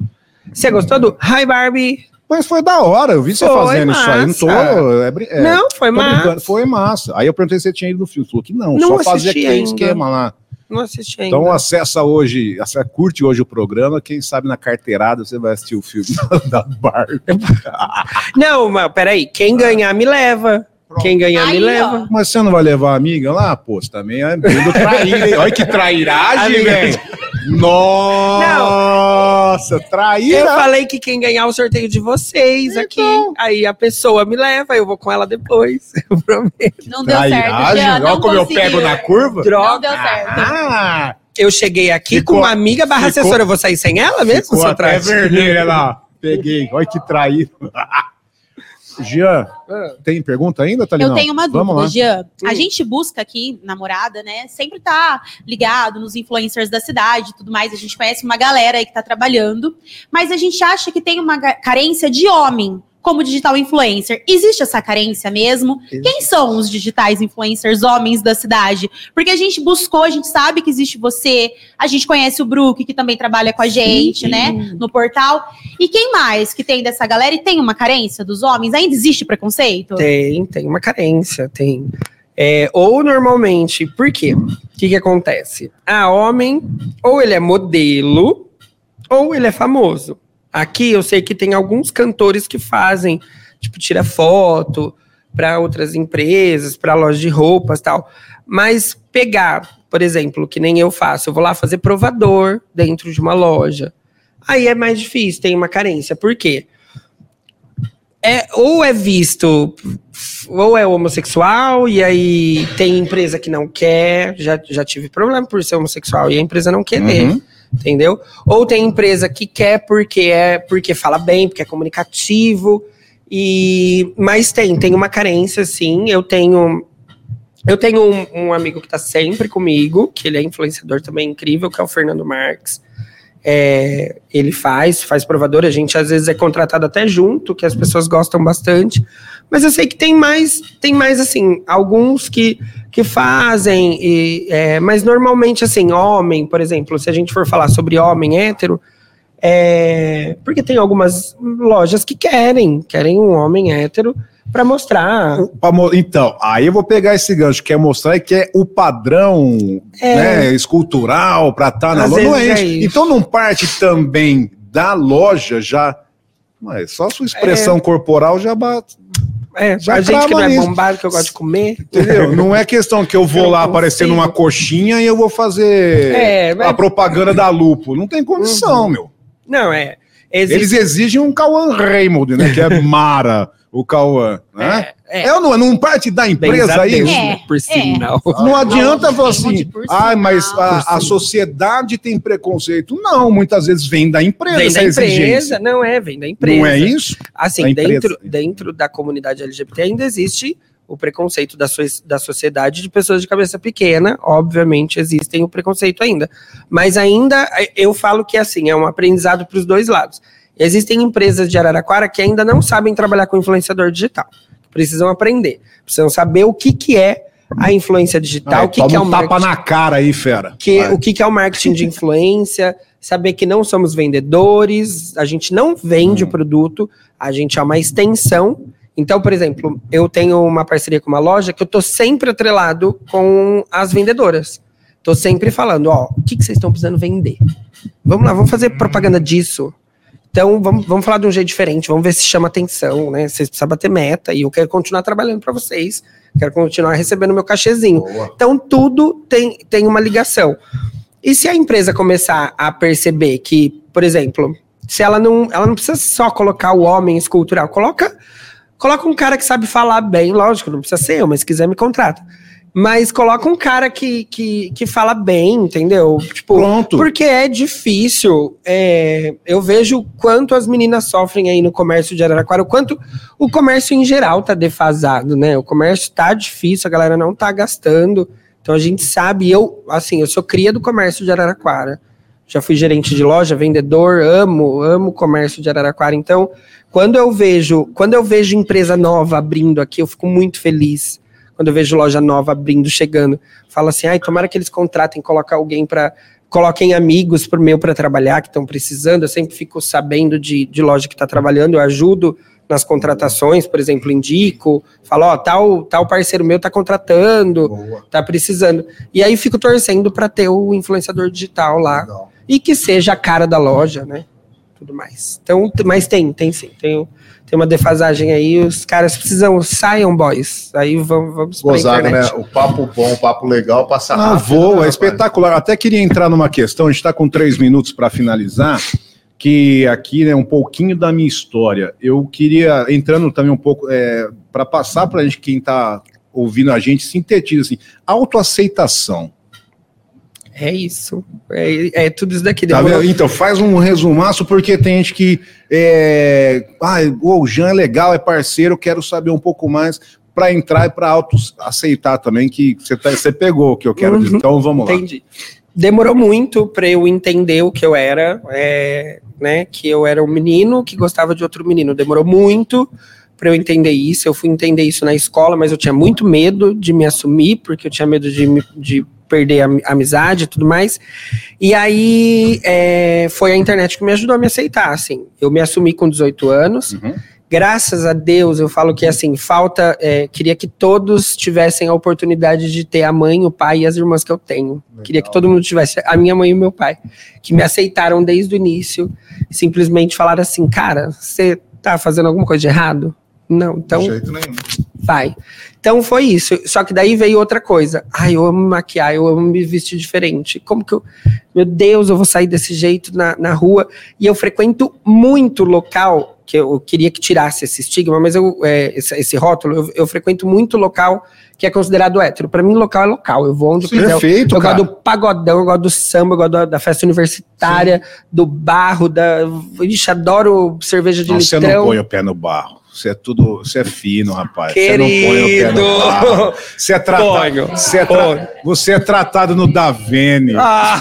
Você gostou do Hi Barbie? Mas foi da hora, eu vi você Foi fazendo isso aí. Não tô. massa. é é, não, foi tô massa. brincando, Foi massa. Aí eu perguntei se você tinha ido no filme. Falou que não, Não só fazia assisti aquele ainda. esquema lá. Não assisti ainda. Então acessa hoje, acessa, curte hoje o programa. Quem sabe na carteirada você vai assistir o filme da Barbie. Não, mas peraí. Quem ganhar me leva. Quem ganhar me Aí, leva. Mas você não vai levar a amiga lá? Pô, você também é meio traíra, hein? Olha que trairagem, velho. Nossa, Eu traíra. falei que quem ganhar o sorteio de vocês aqui. Então. Aí a pessoa me leva, eu vou com ela depois. Eu prometo. Não deu certo. Jean, Olha como eu conseguiu. pego na curva. Droga. Não deu certo. Ah, Eu cheguei aqui Ficou- com uma amiga barra ficou- assessora. Eu vou sair sem ela mesmo, Ficou seu até vermelha lá. Peguei. Olha que Jean, tem pergunta ainda, Thalina? Eu tenho uma dúvida. Jean. A Hum. gente busca aqui, namorada, né? Sempre tá ligado nos influencers da cidade e tudo mais. A gente conhece uma galera aí que tá trabalhando. Mas a gente acha que tem uma carência de homem como digital influencer. Existe essa carência mesmo? Quem são os digitais influencers homens da cidade? Porque a gente buscou, a gente sabe que existe você, a gente conhece o Brook, que também trabalha com a gente, né? No portal. E quem mais que tem dessa galera e tem uma carência dos homens? Ainda existe preconceito? Tem, tem uma carência, tem. É, ou normalmente, por quê? O que, que acontece? Ah, homem, ou ele é modelo, ou ele é famoso. Aqui eu sei que tem alguns cantores que fazem, tipo, tira foto para outras empresas, para lojas de roupas e tal. Mas pegar, por exemplo, que nem eu faço, eu vou lá fazer provador dentro de uma loja. Aí é mais difícil, tem uma carência. Por quê? É, ou é visto, ou é homossexual, e aí tem empresa que não quer, já, já tive problema por ser homossexual, e a empresa não quer Uhum. Entendeu? Ou tem empresa que quer porque é porque fala bem, porque é comunicativo, e mas tem, tem uma carência, sim. Eu tenho eu tenho um, um amigo que tá sempre comigo, que ele é influenciador também incrível, que é o Fernando Marques. É, ele faz, faz provador, a gente às vezes é contratado até junto, que as pessoas gostam bastante. Mas eu sei que tem mais, tem mais assim, alguns que, que fazem, e, é, mas normalmente assim, homem, por exemplo, se a gente for falar sobre homem hétero, é, porque tem algumas lojas que querem, querem um homem hétero para mostrar. Então, aí eu vou pegar esse gancho, quer mostrar que é o padrão É. né, escultural para estar na Às loja. Não é é isso. Então não parte também da loja já. Mas só sua expressão corporal já bate. É, Já a gente que não é bombado, que eu gosto de comer. Entendeu? Não é questão que eu vou Eu lá aparecer numa coxinha e eu vou fazer É, a mas- propaganda da Lupo. Não tem condição, Uhum. meu. Não, é. Existe- Eles exigem um Cauã Raymond, né? Que é Mara, o Cauã. Né? É, É, ou não, é? não parte da empresa aí? Deus, É, por sinal. Não adianta falar assim, ah, mas a, a sociedade tem preconceito. Não, muitas vezes vem da empresa Vem da empresa, exigência. não é, vem da empresa. Não é isso? Assim, Da empresa. dentro, dentro da comunidade LGBT ainda existe o preconceito da, so da sociedade de pessoas de cabeça pequena, obviamente existem o preconceito ainda. Mas ainda eh, eu falo que assim, é um aprendizado para os dois lados. Existem empresas de Araraquara que ainda não sabem trabalhar com influenciador digital. Precisam aprender. Precisam saber o que, que é a influência digital, Vai, o que, que é o um tapa na cara aí, fera. que, Vai. o que, que é o marketing de influência, saber que não somos vendedores, a gente não vende Hum. o produto, a gente é uma extensão. Então, por exemplo, eu tenho uma parceria com uma loja que eu tô sempre atrelado com as vendedoras. Tô sempre falando, ó, o que, que vocês estão precisando vender? Vamos lá, vamos fazer propaganda disso. Então, vamos, vamos falar de um jeito diferente, vamos ver se chama atenção, né? Vocês precisam bater meta e eu quero continuar trabalhando para vocês, quero continuar recebendo meu cachezinho. Boa. Então, tudo tem, tem uma ligação. E se a empresa começar a perceber que, por exemplo, se ela não, ela não precisa só colocar o homem escultural, coloca, coloca um cara que sabe falar bem, lógico, não precisa ser eu, mas se quiser me contrata. Mas coloca um cara que, que, que fala bem, entendeu? Tipo, Pronto. porque é difícil. é, eu vejo quanto as meninas sofrem aí no comércio de Araraquara, o quanto o comércio em geral tá defasado, né? O comércio tá difícil, a galera não tá gastando. Então a gente sabe, eu, assim, eu sou cria do comércio de Araraquara. Já fui gerente de loja, vendedor, amo, amo o comércio de Araraquara. Então, quando eu vejo, quando eu vejo empresa nova abrindo aqui, eu fico muito feliz. Quando eu vejo loja nova abrindo, chegando, falo assim: "Ai, tomara que eles contratem, colocar alguém para coloquem amigos por meu para trabalhar que estão precisando". Eu sempre fico sabendo de, de loja que está trabalhando, eu ajudo nas contratações, por exemplo, indico, falo, ó, tal, tal parceiro meu tá contratando, Boa. tá precisando. E aí fico torcendo para ter o influenciador digital lá Legal. E que seja a cara da loja, né? Tudo mais. Então, mas tem, tem sim. Tem, tem uma defasagem aí, os caras precisam, saiam boys. Aí vamos, vamos pra Gozada, né? O papo bom, o papo legal, passa Ah, rápido. vou, né, é espetacular. Até queria entrar numa questão, a gente está com três minutos para finalizar, que aqui é um pouquinho da minha história. Eu queria, entrando também um pouco, para passar para a gente, quem está ouvindo a gente, sintetiza assim, autoaceitação. É isso. É, é tudo isso daqui. Tá? Então, faz um resumaço, porque tem gente que. É, ah, o Jean é legal, é parceiro, quero saber um pouco mais para entrar e para auto-aceitar também, que você tá, você pegou o que eu quero dizer. Uhum. Então, vamos lá. Entendi. Demorou muito para eu entender o que eu era, é, né? Que eu era um menino que gostava de outro menino. Demorou muito para eu entender isso. Eu fui entender isso na escola, mas eu tinha muito medo de me assumir, porque eu tinha medo de, de perder a ami- amizade e tudo mais. E aí é, foi a internet que me ajudou a me aceitar. Assim, eu me assumi com 18 anos. Uhum. Graças a Deus, eu falo que assim, falta. é, queria que todos tivessem a oportunidade de ter a mãe, o pai e as irmãs que eu tenho. Queria que todo mundo tivesse, a minha mãe e o meu pai, que me aceitaram desde o início, simplesmente falaram assim: cara, você tá fazendo alguma coisa de errado? Não, então De jeito nenhum. vai. Então foi isso. Só que daí veio outra coisa. Ai, eu amo maquiar, eu amo me vestir diferente. Como que eu. Meu Deus, eu vou sair desse jeito na, na rua. E eu frequento muito local, que eu queria que tirasse esse estigma, mas eu, é, esse, esse rótulo, eu, eu frequento muito local que é considerado hétero. Pra mim, local é local. Eu vou onde eu quiser. Perfeito, Eu cara. gosto do pagodão, eu gosto do samba, eu gosto da, da festa universitária, do barro, da. Ixi, adoro cerveja de Não, você litrão. não põe o pé no barro. Você é tudo, você é fino, rapaz. Você não põe o pé Querido! no. Você é tratado, você é, tra- você é tratado no Davene. Ah,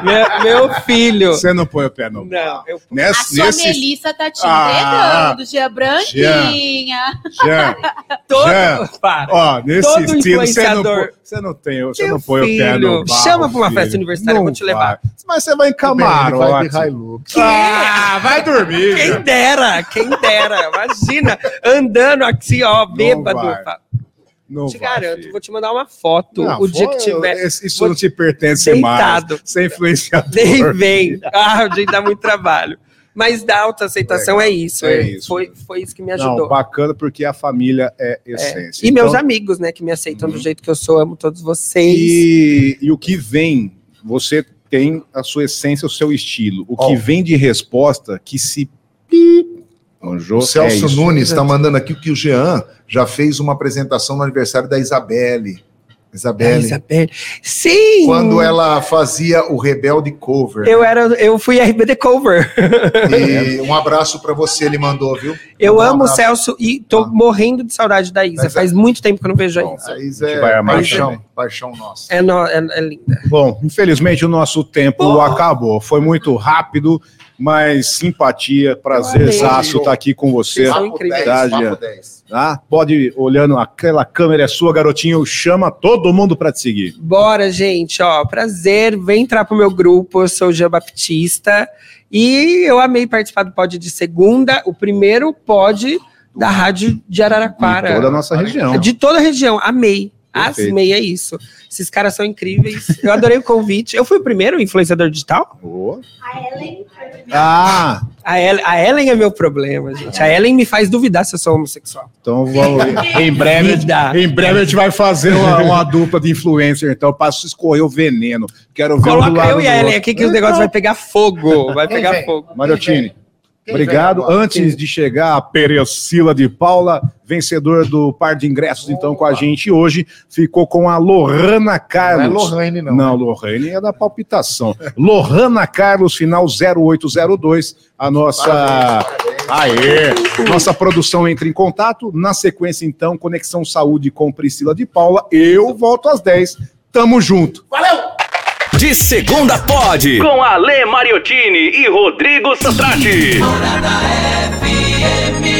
meu, meu filho. Você não põe o pé no Não, eu A Nesse, sua nesse Melissa tá te Ah, entregando, Gia Branquinha. Jean, todo. Já. Para. ó, nesse Todo estilo, você não, influenciador. põe- você não tem, você Meu não põe o pé filho, no barro. chama pra uma filho. festa universitária, eu vou te Não levar. vai. Mas você vai em Ele vai camarote. de Hilux. Ah, vai dormir. Quem Jean. dera, quem dera. Imagina, andando aqui, ó, bêbado. Não te vai, garanto, filho. vou te mandar uma foto Não, o dia que foi- tiver. Isso vou- não te pertence Deitado. mais. Você é influenciador. Nem vem. Ah, o dia dá muito trabalho. Mas da autoaceitação é isso. é é- isso. Foi, foi isso que me Não, ajudou. bacana porque a família é É. essência. E meus Então, amigos, né, que me aceitam Uhum. do jeito que eu sou, amo todos vocês. E, e o que vem, você tem a sua essência, o seu estilo. O Ó. que vem de resposta que se pi- O Celso é. Nunes está mandando aqui que o Jean já fez uma apresentação no aniversário da Isabelle. Isabelle. Isabelle. Sim! Quando ela fazia o Rebelde Cover. Eu, era, eu fui RBD Cover. E um abraço para você, ele mandou, viu? Eu Um amo o. Celso e tô Ah. morrendo de saudade da Isa. Mas é- Faz muito tempo que eu não vejo a Bom, Isa. a Isa A é vai amar paixão, também. paixão nossa. É, no- é- é linda. Bom, infelizmente o nosso tempo acabou. Foi muito rápido, mas simpatia, prazerzaço estar aqui com você. Papo incríveis. 10, Tá, papo Jean. 10. Tá? Pode ir olhando aquela câmera é sua, garotinho. Chama todo mundo para te seguir. Bora, gente, ó, prazer, vem entrar pro meu grupo, eu sou o Jean Baptista, e eu amei participar do pod de segunda, o primeiro pod da rádio de Araraquara. Em toda a nossa região. De toda a região, amei. Perfeito. Amei, é isso. Esses caras são incríveis. Eu adorei o convite. Eu fui o primeiro influenciador digital? Boa. A Ellen foi a primeira. Ah, A Ellen, a Ellen é meu problema, gente. A Ellen me faz duvidar se eu sou homossexual. então vamos. em breve, Vida. em breve a gente vai fazer uma, uma dupla de influencer. Então, para escorrer o veneno. Quero ver do Coloca lado eu e a Ellen outro. aqui que o negócio vai pegar fogo. Vai pegar fogo. Mariotini, Quem obrigado. Antes de chegar a Perecila de Paula, vencedor do par de ingressos, então, com a gente hoje, ficou com a Lohana Não é Carlos. Lohane, não. Não, Lohane é da palpitação. Lohana Carlos, final 0802, a nossa. Aê! Nossa produção entra em contato. Na sequência, então, Conexão Saúde com Priscila de Paula. Eu volto às 10. Tamo junto. De segunda pode. Com Ale Mariottini e Rodrigo Santrati. Morada FM.